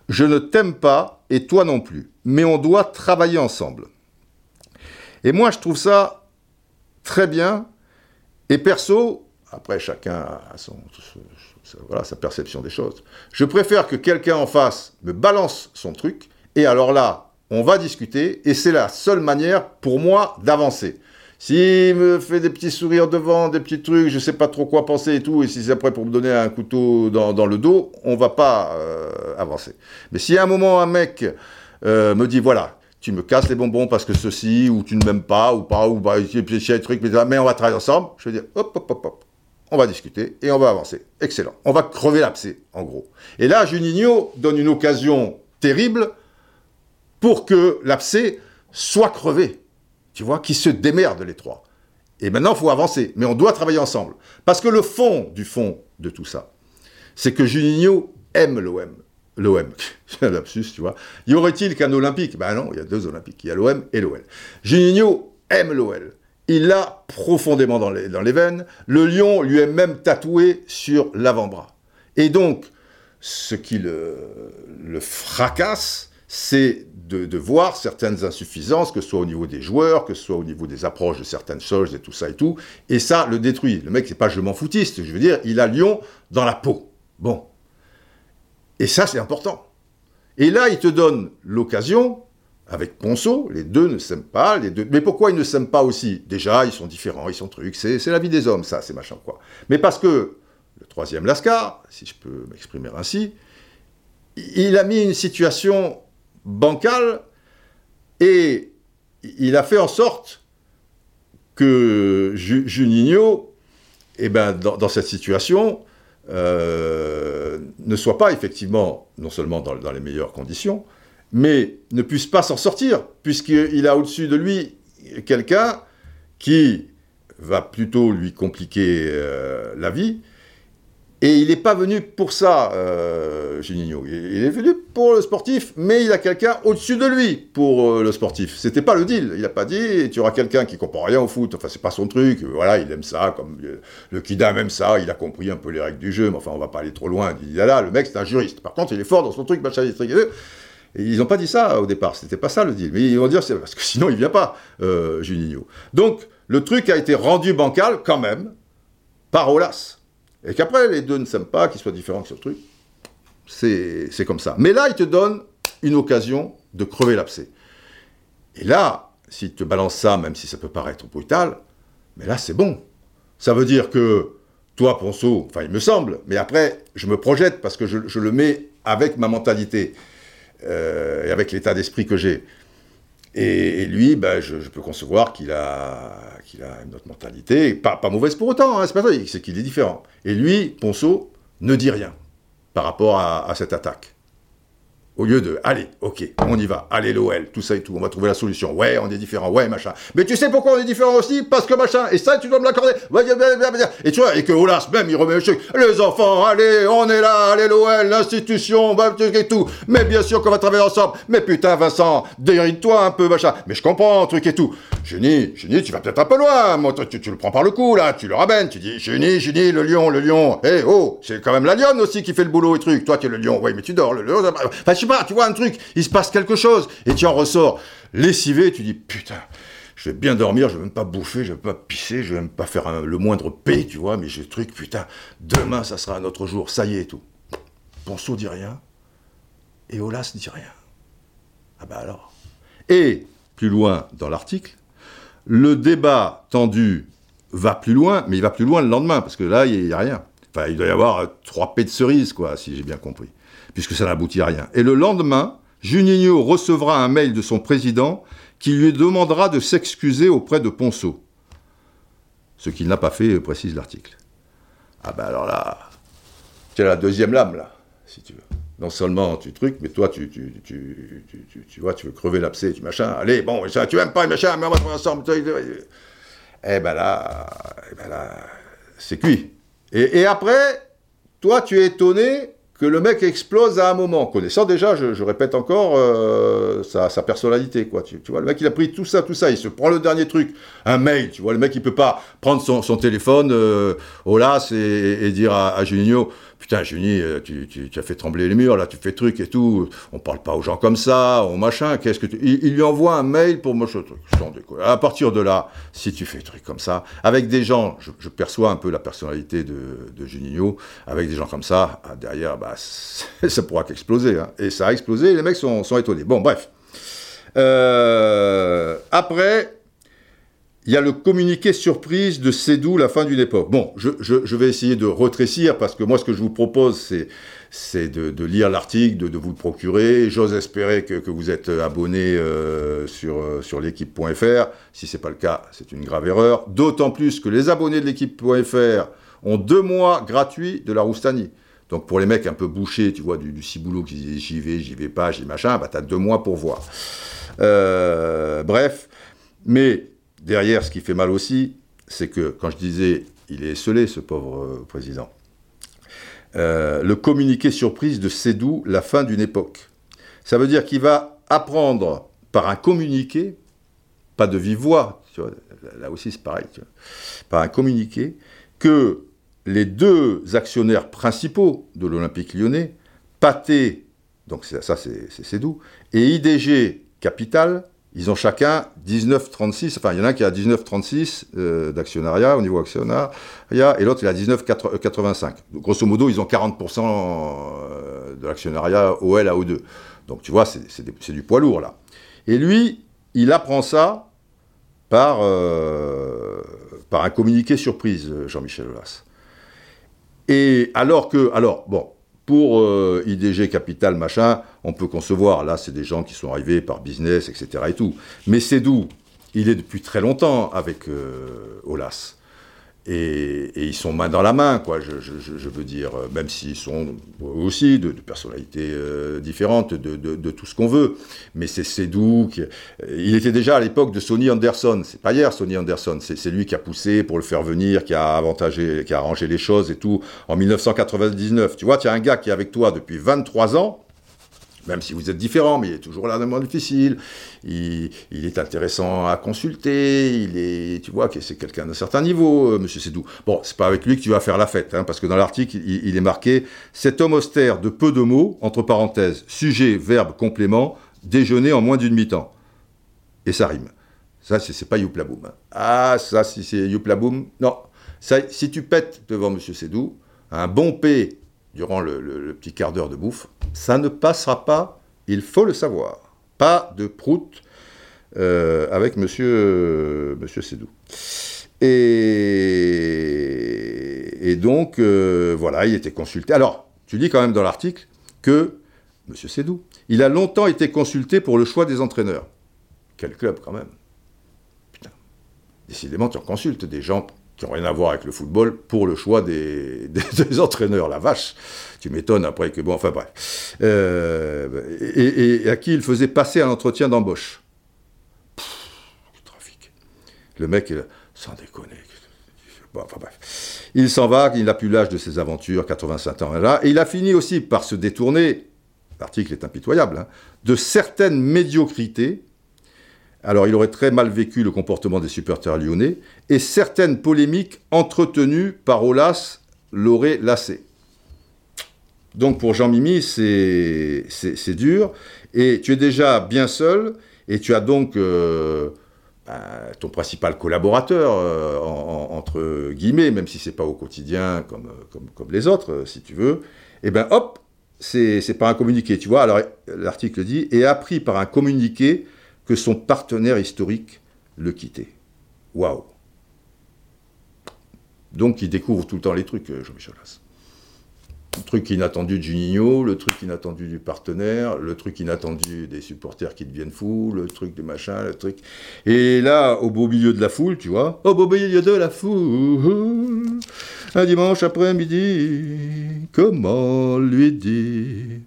Je ne t'aime pas et toi non plus, mais on doit travailler ensemble. Et moi, je trouve ça très bien. Et perso, après chacun a son, voilà, sa perception des choses. Je préfère que quelqu'un en face me balance son truc, et alors là, on va discuter, et c'est la seule manière pour moi d'avancer. S'il me fait des petits sourires devant, des petits trucs, je sais pas trop quoi penser et tout, et si c'est après pour me donner un couteau dans, le dos, on va pas euh, avancer. Mais si à un moment un mec euh, me dit voilà, tu me casses les bonbons parce que ceci, ou tu ne m'aimes pas, ou pas, ou bah, des trucs, mais mais on va travailler ensemble, je vais dire hop, hop, hop, hop. On va discuter et on va avancer. Excellent. On va crever l'abcès, en gros. Et là, Juninho donne une occasion terrible pour que l'abcès soit crevé. Tu vois, qui se démerdent les trois. Et maintenant, il faut avancer. Mais on doit travailler ensemble. Parce que le fond du fond de tout ça, c'est que Juninho aime l'OM. L'OM. C'est un lapsus, tu vois. Y aurait-il qu'un Olympique? Ben non, il y a deux Olympiques. Il y a l'OM et l'OL. Juninho aime l'OL. Il l'a profondément dans les, veines. Le lion lui est même tatoué sur l'avant-bras. Et donc, ce qui le, le fracasse, c'est de, voir certaines insuffisances, que ce soit au niveau des joueurs, que ce soit au niveau des approches de certaines choses et tout ça et tout. Et ça le détruit. Le mec, c'est pas je m'en foutiste, je veux dire, il a Lyon dans la peau. Bon. Et ça, c'est important. Et là, il te donne l'occasion, avec Ponceau, les deux ne s'aiment pas. Mais pourquoi ils ne s'aiment pas aussi? Déjà, ils sont différents, ils sont trucs, c'est la vie des hommes, ça, c'est machin quoi. Mais parce que le troisième Lascar, si je peux m'exprimer ainsi, il a mis une situation bancale et il a fait en sorte que Juninho, eh ben, dans, cette situation, euh, ne soit pas effectivement, non seulement dans, les meilleures conditions, mais ne puisse pas s'en sortir, puisqu'il a au-dessus de lui quelqu'un qui va plutôt lui compliquer euh, la vie, et il n'est pas venu pour ça, euh. Il est venu pour le sportif, mais il a quelqu'un au-dessus de lui pour euh, le sportif. C'était pas le deal. Il n'a pas dit tu auras quelqu'un qui comprend rien au foot. Enfin, c'est pas son truc. Voilà, il aime ça, comme le Kida aime ça. Il a compris un peu les règles du jeu, mais enfin, on va pas aller trop loin. Il dit là, le mec, c'est un juriste. Par contre, il est fort dans son truc, machin, ils n'ont pas dit ça au départ. C'était pas ça le deal. Mais ils vont dire parce que sinon il vient pas, euh, Juninho. Donc le truc a été rendu bancal quand même par Olas. Et qu'après, les deux ne s'aiment pas, qu'ils soient différents sur le truc. C'est comme ça. Mais là, il te donne une occasion de crever l'abcès. Et là, s'il te balance ça, même si ça peut paraître brutal, mais là, c'est bon. Ça veut dire que toi, Ponceau, enfin, il me semble, mais après, je me projette parce que je, le mets avec ma mentalité euh, et avec l'état d'esprit que j'ai. Et, lui, ben, je, peux concevoir qu'il a, a une autre mentalité, pas, pas mauvaise pour autant, hein, c'est pas ça, c'est qu'il est différent. Et lui, Ponceau, ne dit rien par rapport à cette attaque. Au lieu de, allez, ok, on y va, allez l'OL, tout ça et tout, on va trouver la solution. Ouais, on est différent, ouais, machin. Mais tu sais pourquoi on est différent aussi? Parce que machin, et ça, tu dois me l'accorder. Et tu vois, et que Olas, même, il remet le truc. Les enfants, allez, on est là, allez l'OL, l'institution, et tout. Mais bien sûr qu'on va travailler ensemble. Mais putain, Vincent, déride-toi un peu, machin. Mais je comprends, truc et tout. Génie, génie, tu vas peut-être un peu loin. Moi, tu, tu, le prends par le cou, là, tu le ramènes. Tu dis, génie, génie, le lion, le lion. Eh, oh, c'est quand même la lionne aussi qui fait le boulot et truc. Toi, tu es le lion, ouais, mais tu dors, le lion. Sais pas, tu vois un truc, il se passe quelque chose, et tu en ressors lessivé, tu dis putain, je vais bien dormir, je vais même pas bouffer, je vais pas pisser, je vais même pas faire le moindre paix, tu vois, mais j'ai le truc, putain, demain ça sera un autre jour, ça y est et tout. Ponceau dit rien, et Olas dit rien. Ah bah alors. Et, plus loin dans l'article, le débat tendu va plus loin, mais il va plus loin le lendemain, parce que là, il n'y a rien. Enfin, il doit y avoir trois pets de cerise, quoi, si j'ai bien compris puisque ça n'aboutit à rien. Et le lendemain, Juninho recevra un mail de son président qui lui demandera de s'excuser auprès de Ponceau. Ce qu'il n'a pas fait, précise l'article. Ah ben alors là, tu as la deuxième lame, là, si tu veux. Non seulement tu trucs, mais toi, tu, tu, tu, tu, vois, tu veux crever l'abcès, tu machin. Allez, bon, ça, tu aimes pas, machin, mais on va trouver ensemble. Eh ben là, eh ben là c'est cuit. Et, et après, toi, tu es étonné que le mec explose à un moment, connaissant déjà, je, répète encore, euh, sa, personnalité, quoi. Tu, vois, le mec, il a pris tout ça, tout ça, il se prend le dernier truc, un mail, tu vois, le mec, il peut pas prendre son, téléphone euh, au las et, dire à, à Juninho, Putain, Junie, euh, tu, as fait trembler les murs, là, tu fais truc et tout. On parle pas aux gens comme ça, au machin. Qu'est-ce que tu... il, lui envoie un mail pour machin truc. À partir de là, si tu fais truc comme ça, avec des gens, je, perçois un peu la personnalité de, de Juninho, avec des gens comme ça, ah, derrière, bah, ça pourra qu'exploser. Hein. Et ça a explosé, les mecs sont, étonnés. Bon, bref. Euh, après, il y a le communiqué surprise de Cédou, la fin d'une époque. Bon, je, vais essayer de retrécir parce que moi, ce que je vous propose, c'est, de, lire l'article, de, vous le procurer. J'ose espérer que, vous êtes abonné euh, sur, euh, sur l'équipe.fr. Si ce n'est pas le cas, c'est une grave erreur. D'autant plus que les abonnés de l'équipe.fr ont deux mois gratuits de la Roustanie. Donc pour les mecs un peu bouchés, tu vois, du, ciboulot qui disent j'y vais, j'y vais pas, j'y machin, bah t'as deux mois pour voir. Euh, bref, mais derrière, ce qui fait mal aussi, c'est que, quand je disais, il est esselé, ce pauvre euh, président, euh, le communiqué surprise de Sédou, la fin d'une époque. Ça veut dire qu'il va apprendre par un communiqué, pas de vive voix, là aussi c'est pareil, par un communiqué, que les deux actionnaires principaux de l'Olympique lyonnais, Pathé Donc ça, c'est doux. Et IDG Capital, ils ont chacun 19,36, enfin il y en a un qui a 19,36 euh, d'actionnariat au niveau actionnariat, et l'autre il a 19,85. Grosso modo, ils ont 40% euh, de l'actionnariat OL à O2. Donc tu vois, c'est du poids lourd là. Et lui, il apprend ça par, euh, un communiqué surprise, Jean-Michel Aulas. Et alors que, alors, bon, pour euh, IDG Capital, machin, on peut concevoir, là, c'est des gens qui sont arrivés par business, etc. et tout. Mais c'est d'où Il est depuis très longtemps avec euh, Olas. Et, ils sont main dans la main, quoi, je, veux dire, même s'ils sont aussi de, personnalités euh, différentes, de, tout ce qu'on veut. Mais c'est doux. il était déjà à l'époque de Sonny Anderson. C'est pas hier, Sonny Anderson. C'est lui qui a poussé pour le faire venir, qui a avantagé, qui a arrangé les choses et tout, en 1999. Tu vois, tu as un gars qui est avec toi depuis 23 ans, même si vous êtes différents, mais il est toujours là moment difficile. Il, est intéressant à consulter. Il est, tu vois, que c'est quelqu'un d'un certain niveau, euh, Monsieur Sédou. Bon, c'est pas avec lui que tu vas faire la fête, hein, parce que dans l'article, il, est marqué cet homme austère de peu de mots, entre parenthèses, sujet, verbe, complément, déjeuner en moins d'une mi-temps. Et ça rime. Ça, c'est pas youplaboum. Hein. Ah, ça, si c'est youplaboum, non. Si tu pètes devant Monsieur Sédou, un bon P durant le, petit quart d'heure de bouffe, ça ne passera pas, il faut le savoir. Pas de prout euh, avec monsieur, monsieur Sédou. Et, donc, euh, voilà, il était consulté. Alors, tu dis quand même dans l'article que, monsieur Sédou, il a longtemps été consulté pour le choix des entraîneurs. Quel club quand même. Putain. Décidément, tu en consultes des gens qui n'ont rien à voir avec le football, pour le choix des, entraîneurs. La vache, tu m'étonnes après que... Bon, enfin bref. Euh, et, à qui il faisait passer un entretien d'embauche? trafic. Le mec, sans déconner. Bon, enfin bref. Il s'en va, il n'a plus l'âge de ses aventures, 85 ans là, et il a fini aussi par se détourner, l'article est impitoyable, hein, de certaines médiocrités alors il aurait très mal vécu le comportement des supporters lyonnais, et certaines polémiques entretenues par Olas l'auraient lassé. Donc pour Jean-Mimi, c'est dur, et tu es déjà bien seul, et tu as donc euh, ben, ton principal collaborateur, euh, entre guillemets, même si c'est pas au quotidien comme, comme, les autres, si tu veux, et ben hop, c'est par un communiqué, tu vois. Alors l'article dit, et appris par un communiqué son partenaire historique le quittait. Waouh Donc il découvre tout le temps les trucs, euh, Jean-Michel Le truc inattendu de Juninho, le truc inattendu du partenaire, le truc inattendu des supporters qui deviennent fous, le truc de machin, le truc. Et là, au beau milieu de la foule, tu vois, au beau milieu de la foule, un dimanche après-midi, comment lui dire,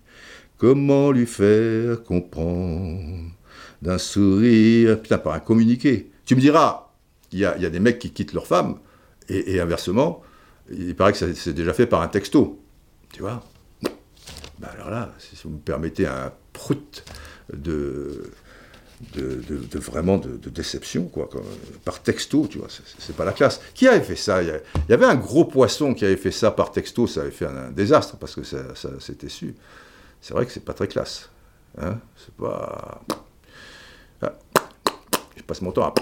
comment lui faire comprendre d'un sourire, putain, par un communiqué. Tu me diras, il y a, des mecs qui quittent leur femme, et, inversement, il paraît que c'est déjà fait par un texto. Tu vois? Ben Alors là, si vous me permettez un prout de, de, vraiment de, déception, quoi, par texto, tu vois, c'est pas la classe. Qui avait fait ça? Il y, avait un gros poisson qui avait fait ça par texto, ça avait fait un, désastre, parce que ça, c'était su. C'est vrai que c'est pas très classe. Hein? C'est pas passe mon temps à,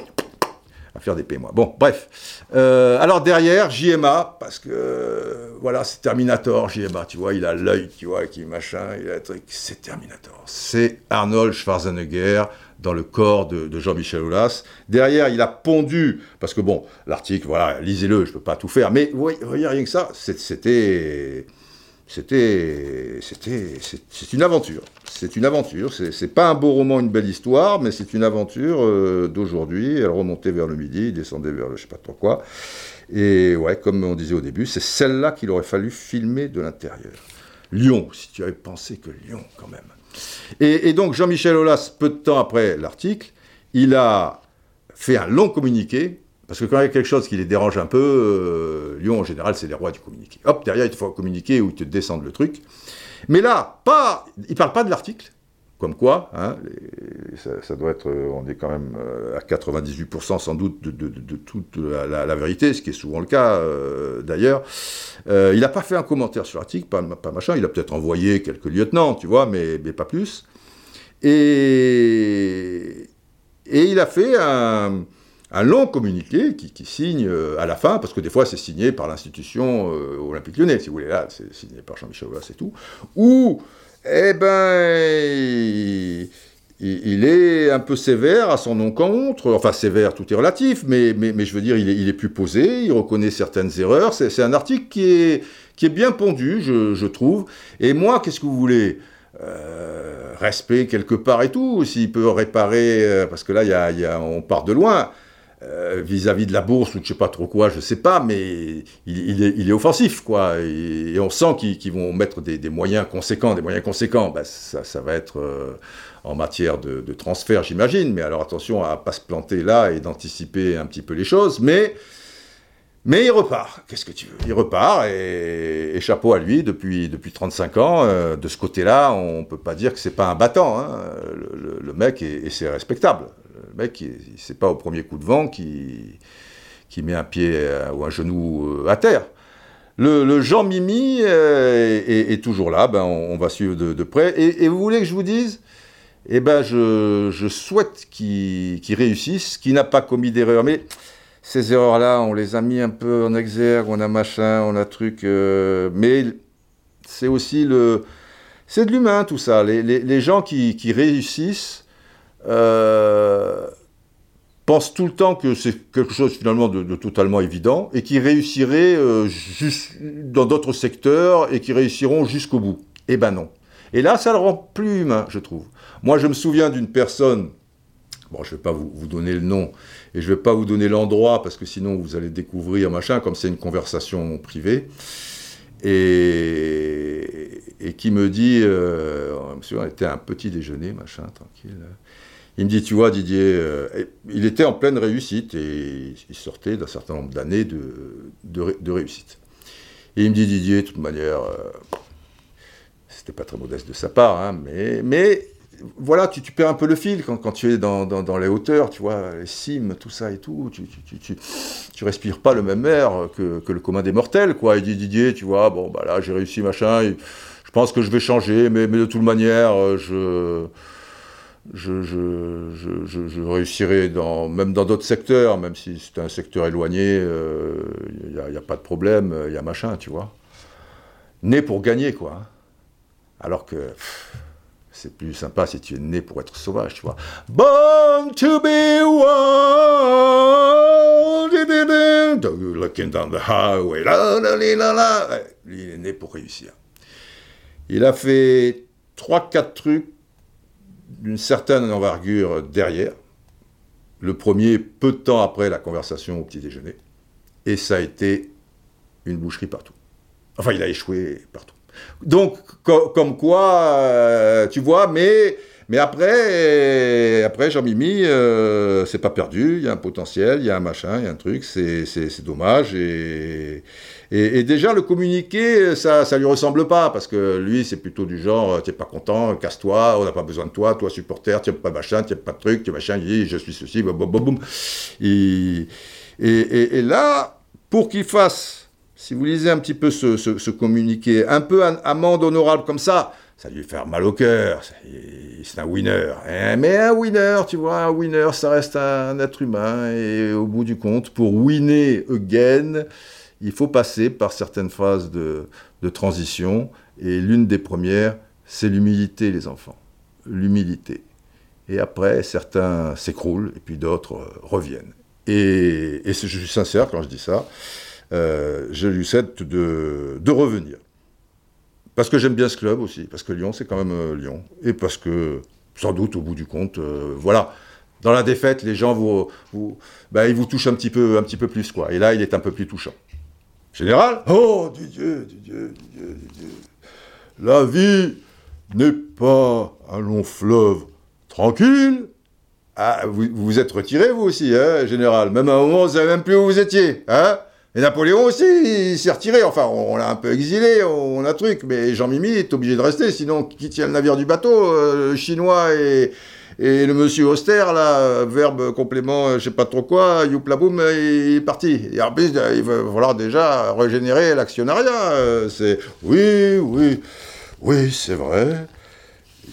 faire des moi. Bon, bref. Euh, alors derrière, JMA, parce que voilà, c'est Terminator, JMA, tu vois, il a l'œil, tu vois, qui machin, il a truc, c'est Terminator. C'est Arnold Schwarzenegger dans le corps de, Jean-Michel Aulas. Derrière, il a pondu, parce que bon, l'article, voilà, lisez-le, je ne peux pas tout faire, mais vous voyez, rien que ça, c'était c'était, c'est une aventure. C'est une aventure. C'est pas un beau roman, une belle histoire, mais c'est une aventure euh, d'aujourd'hui. Elle remontait vers le midi, descendait vers le je sais pas trop quoi. Et ouais, comme on disait au début, c'est celle-là qu'il aurait fallu filmer de l'intérieur. Lyon, si tu avais pensé que Lyon, quand même. Et, et donc Jean-Michel Aulas, peu de temps après l'article, il a fait un long communiqué parce que quand il y a quelque chose qui les dérange un peu, euh, Lyon en général c'est les rois du communiqué. Hop, derrière il faut communiquer ou ils te descendent le truc. Mais là, pas, il ne parle pas de l'article, comme quoi, hein, ça, doit être, on est quand même à 98% sans doute de, toute la, vérité, ce qui est souvent le cas d'ailleurs. il n'a pas fait un commentaire sur l'article, pas, machin, il a peut-être envoyé quelques lieutenants, tu vois, mais, pas plus. Et il a fait un, long communiqué qui, signe euh, à la fin, parce que des fois c'est signé par l'institution euh, olympique lyonnais, si vous voulez, là c'est signé par Jean-Michel Aulas et tout, où, eh ben, il, est un peu sévère à son encontre, enfin sévère, tout est relatif, mais, je veux dire, il est, plus posé, il reconnaît certaines erreurs, c'est un article qui est, bien pondu, je, trouve, et moi, qu'est-ce que vous voulez? Euh, respect quelque part et tout, s'il peut réparer, euh, parce que là, on part de loin, euh, vis-à-vis de la bourse ou je sais pas trop quoi, je sais pas, mais il, est, offensif, quoi. Et, on sent qu'ils vont mettre des, moyens conséquents, des moyens conséquents. Ben, ça, va être en matière de, de transfert, j'imagine, mais alors attention à pas se planter là et d'anticiper un petit peu les choses, mais mais il repart, qu'est-ce que tu veux? Il repart, et, chapeau à lui, depuis, depuis 35 ans, euh, de ce côté-là, on ne peut pas dire que c'est pas un battant. Hein. Le, mec, et c'est respectable. Le mec, c'est pas au premier coup de vent qui, met un pied euh, ou un genou euh, à terre. Le, Jean Mimi est, toujours là, ben on, va suivre de, près. Et, vous voulez que je vous dise Eh ben, je, souhaite qu'il réussisse, qu'il n'a pas commis d'erreur. Mais ces erreurs-là, on les a mis un peu en exergue, on a machin, on a truc. Euh, mais c'est aussi le. C'est de l'humain tout ça. Les, gens qui, réussissent euh, pensent tout le temps que c'est quelque chose finalement de, totalement évident et qui réussiraient euh, dans d'autres secteurs et qui réussiront jusqu'au bout. Eh ben non. Et là, ça le rend plus humain, je trouve. Moi, je me souviens d'une personne Bon, je ne vais pas vous, donner le nom et je ne vais pas vous donner l'endroit parce que sinon vous allez découvrir machin, comme c'est une conversation privée. Et, et qui me dit, euh, monsieur, on était un petit déjeuner, machin, tranquille. Il me dit, tu vois, Didier, euh, il était en pleine réussite et il sortait d'un certain nombre d'années de, de, réussite. Et il me dit, Didier, de toute manière, euh, c'était pas très modeste de sa part, hein, mais, mais voilà, tu, perds un peu le fil quand, tu es dans, les hauteurs, tu vois, les cimes, tout ça et tout. Tu, tu, respires pas le même air que, le commun des mortels, quoi. Il dit Didier, tu vois, bon, bah là, j'ai réussi, machin. je pense que je vais changer, mais, de toute manière, je. Je, réussirai dans, même dans d'autres secteurs, même si c'est un secteur éloigné, il euh, n'y a, pas de problème, il y a machin, tu vois. Né pour gagner, quoi. Alors que c'est plus sympa si tu es né pour être sauvage, tu vois. Born to be wild, looking down the highway, la la la il est né pour réussir. Il a fait 3-4 trucs d'une certaine envergure derrière. Le premier, peu de temps après la conversation au petit déjeuner. Et ça a été une boucherie partout. Enfin, il a échoué partout. Donc, comme quoi, euh, tu vois, mais, mais après, après Jean-Mimi, euh, c'est pas perdu, il y a un potentiel, il y a un machin, il y a un truc, c'est dommage. Et, et, déjà, le communiquer, ça, ça lui ressemble pas, parce que lui, c'est plutôt du genre, t'es pas content, casse-toi, on n'a pas besoin de toi, toi supporter, tu pas machin, tu pas de truc, tu machin, il dit, je suis ceci, boum, boum, boum. Et, et, et là, pour qu'il fasse si vous lisez un petit peu ce, communiqué, un peu amende honorable comme ça, ça lui fait mal au cœur. C'est un winner. Eh, mais un winner, tu vois, un winner, ça reste un être humain. Et au bout du compte, pour winner again, il faut passer par certaines phases de, transition. Et l'une des premières, c'est l'humilité, les enfants. L'humilité. Et après, certains s'écroulent et puis d'autres euh, reviennent. Et, je suis sincère quand je dis ça. Euh, je lui souhaite de, revenir. Parce que j'aime bien ce club aussi, parce que Lyon, c'est quand même euh, Lyon. Et parce que, sans doute, au bout du compte, euh, voilà, dans la défaite, les gens vous, vous, bah, ils vous touchent un petit, peu, un petit peu plus, quoi. Et là, il est un peu plus touchant. Général? Oh, Dieu, Dieu, Dieu, Dieu. La vie n'est pas un long fleuve tranquille. Ah, vous vous êtes retiré, vous aussi, hein, général? Même à un moment, vous savez même plus où vous étiez, hein? Et Napoléon aussi, il s'est retiré. Enfin, on, l'a un peu exilé, on a truc. Mais Jean-Mimi est obligé de rester. Sinon, qui tient le navire du bateau Le Chinois et, le monsieur Auster, là, verbe complément, je sais pas trop quoi, youplaboum, il est parti. Et en plus, il va falloir déjà régénérer l'actionnariat. C'est oui, oui, oui, c'est vrai.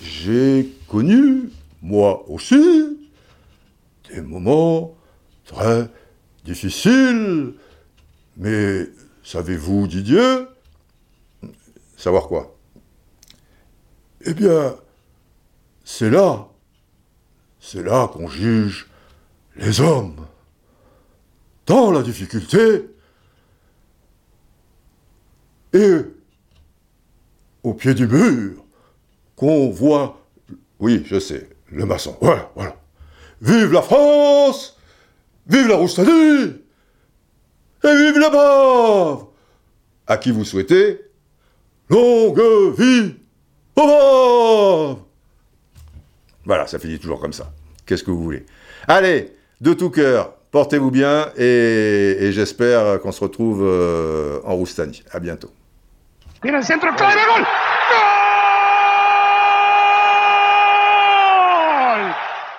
J'ai connu, moi aussi, des moments très difficiles. Mais savez-vous, Didier Savoir quoi? Eh bien, c'est là, c'est là qu'on juge les hommes. Dans la difficulté et au pied du mur qu'on voit, oui, je sais, le maçon. Voilà, voilà. Vive la France Vive la Roustanie Et vive la bave À qui vous souhaitez longue vie au Voilà, ça finit toujours comme ça. Qu'est-ce que vous voulez? Allez, de tout cœur, portez-vous bien et, j'espère qu'on se retrouve euh, en Roustanie. À bientôt.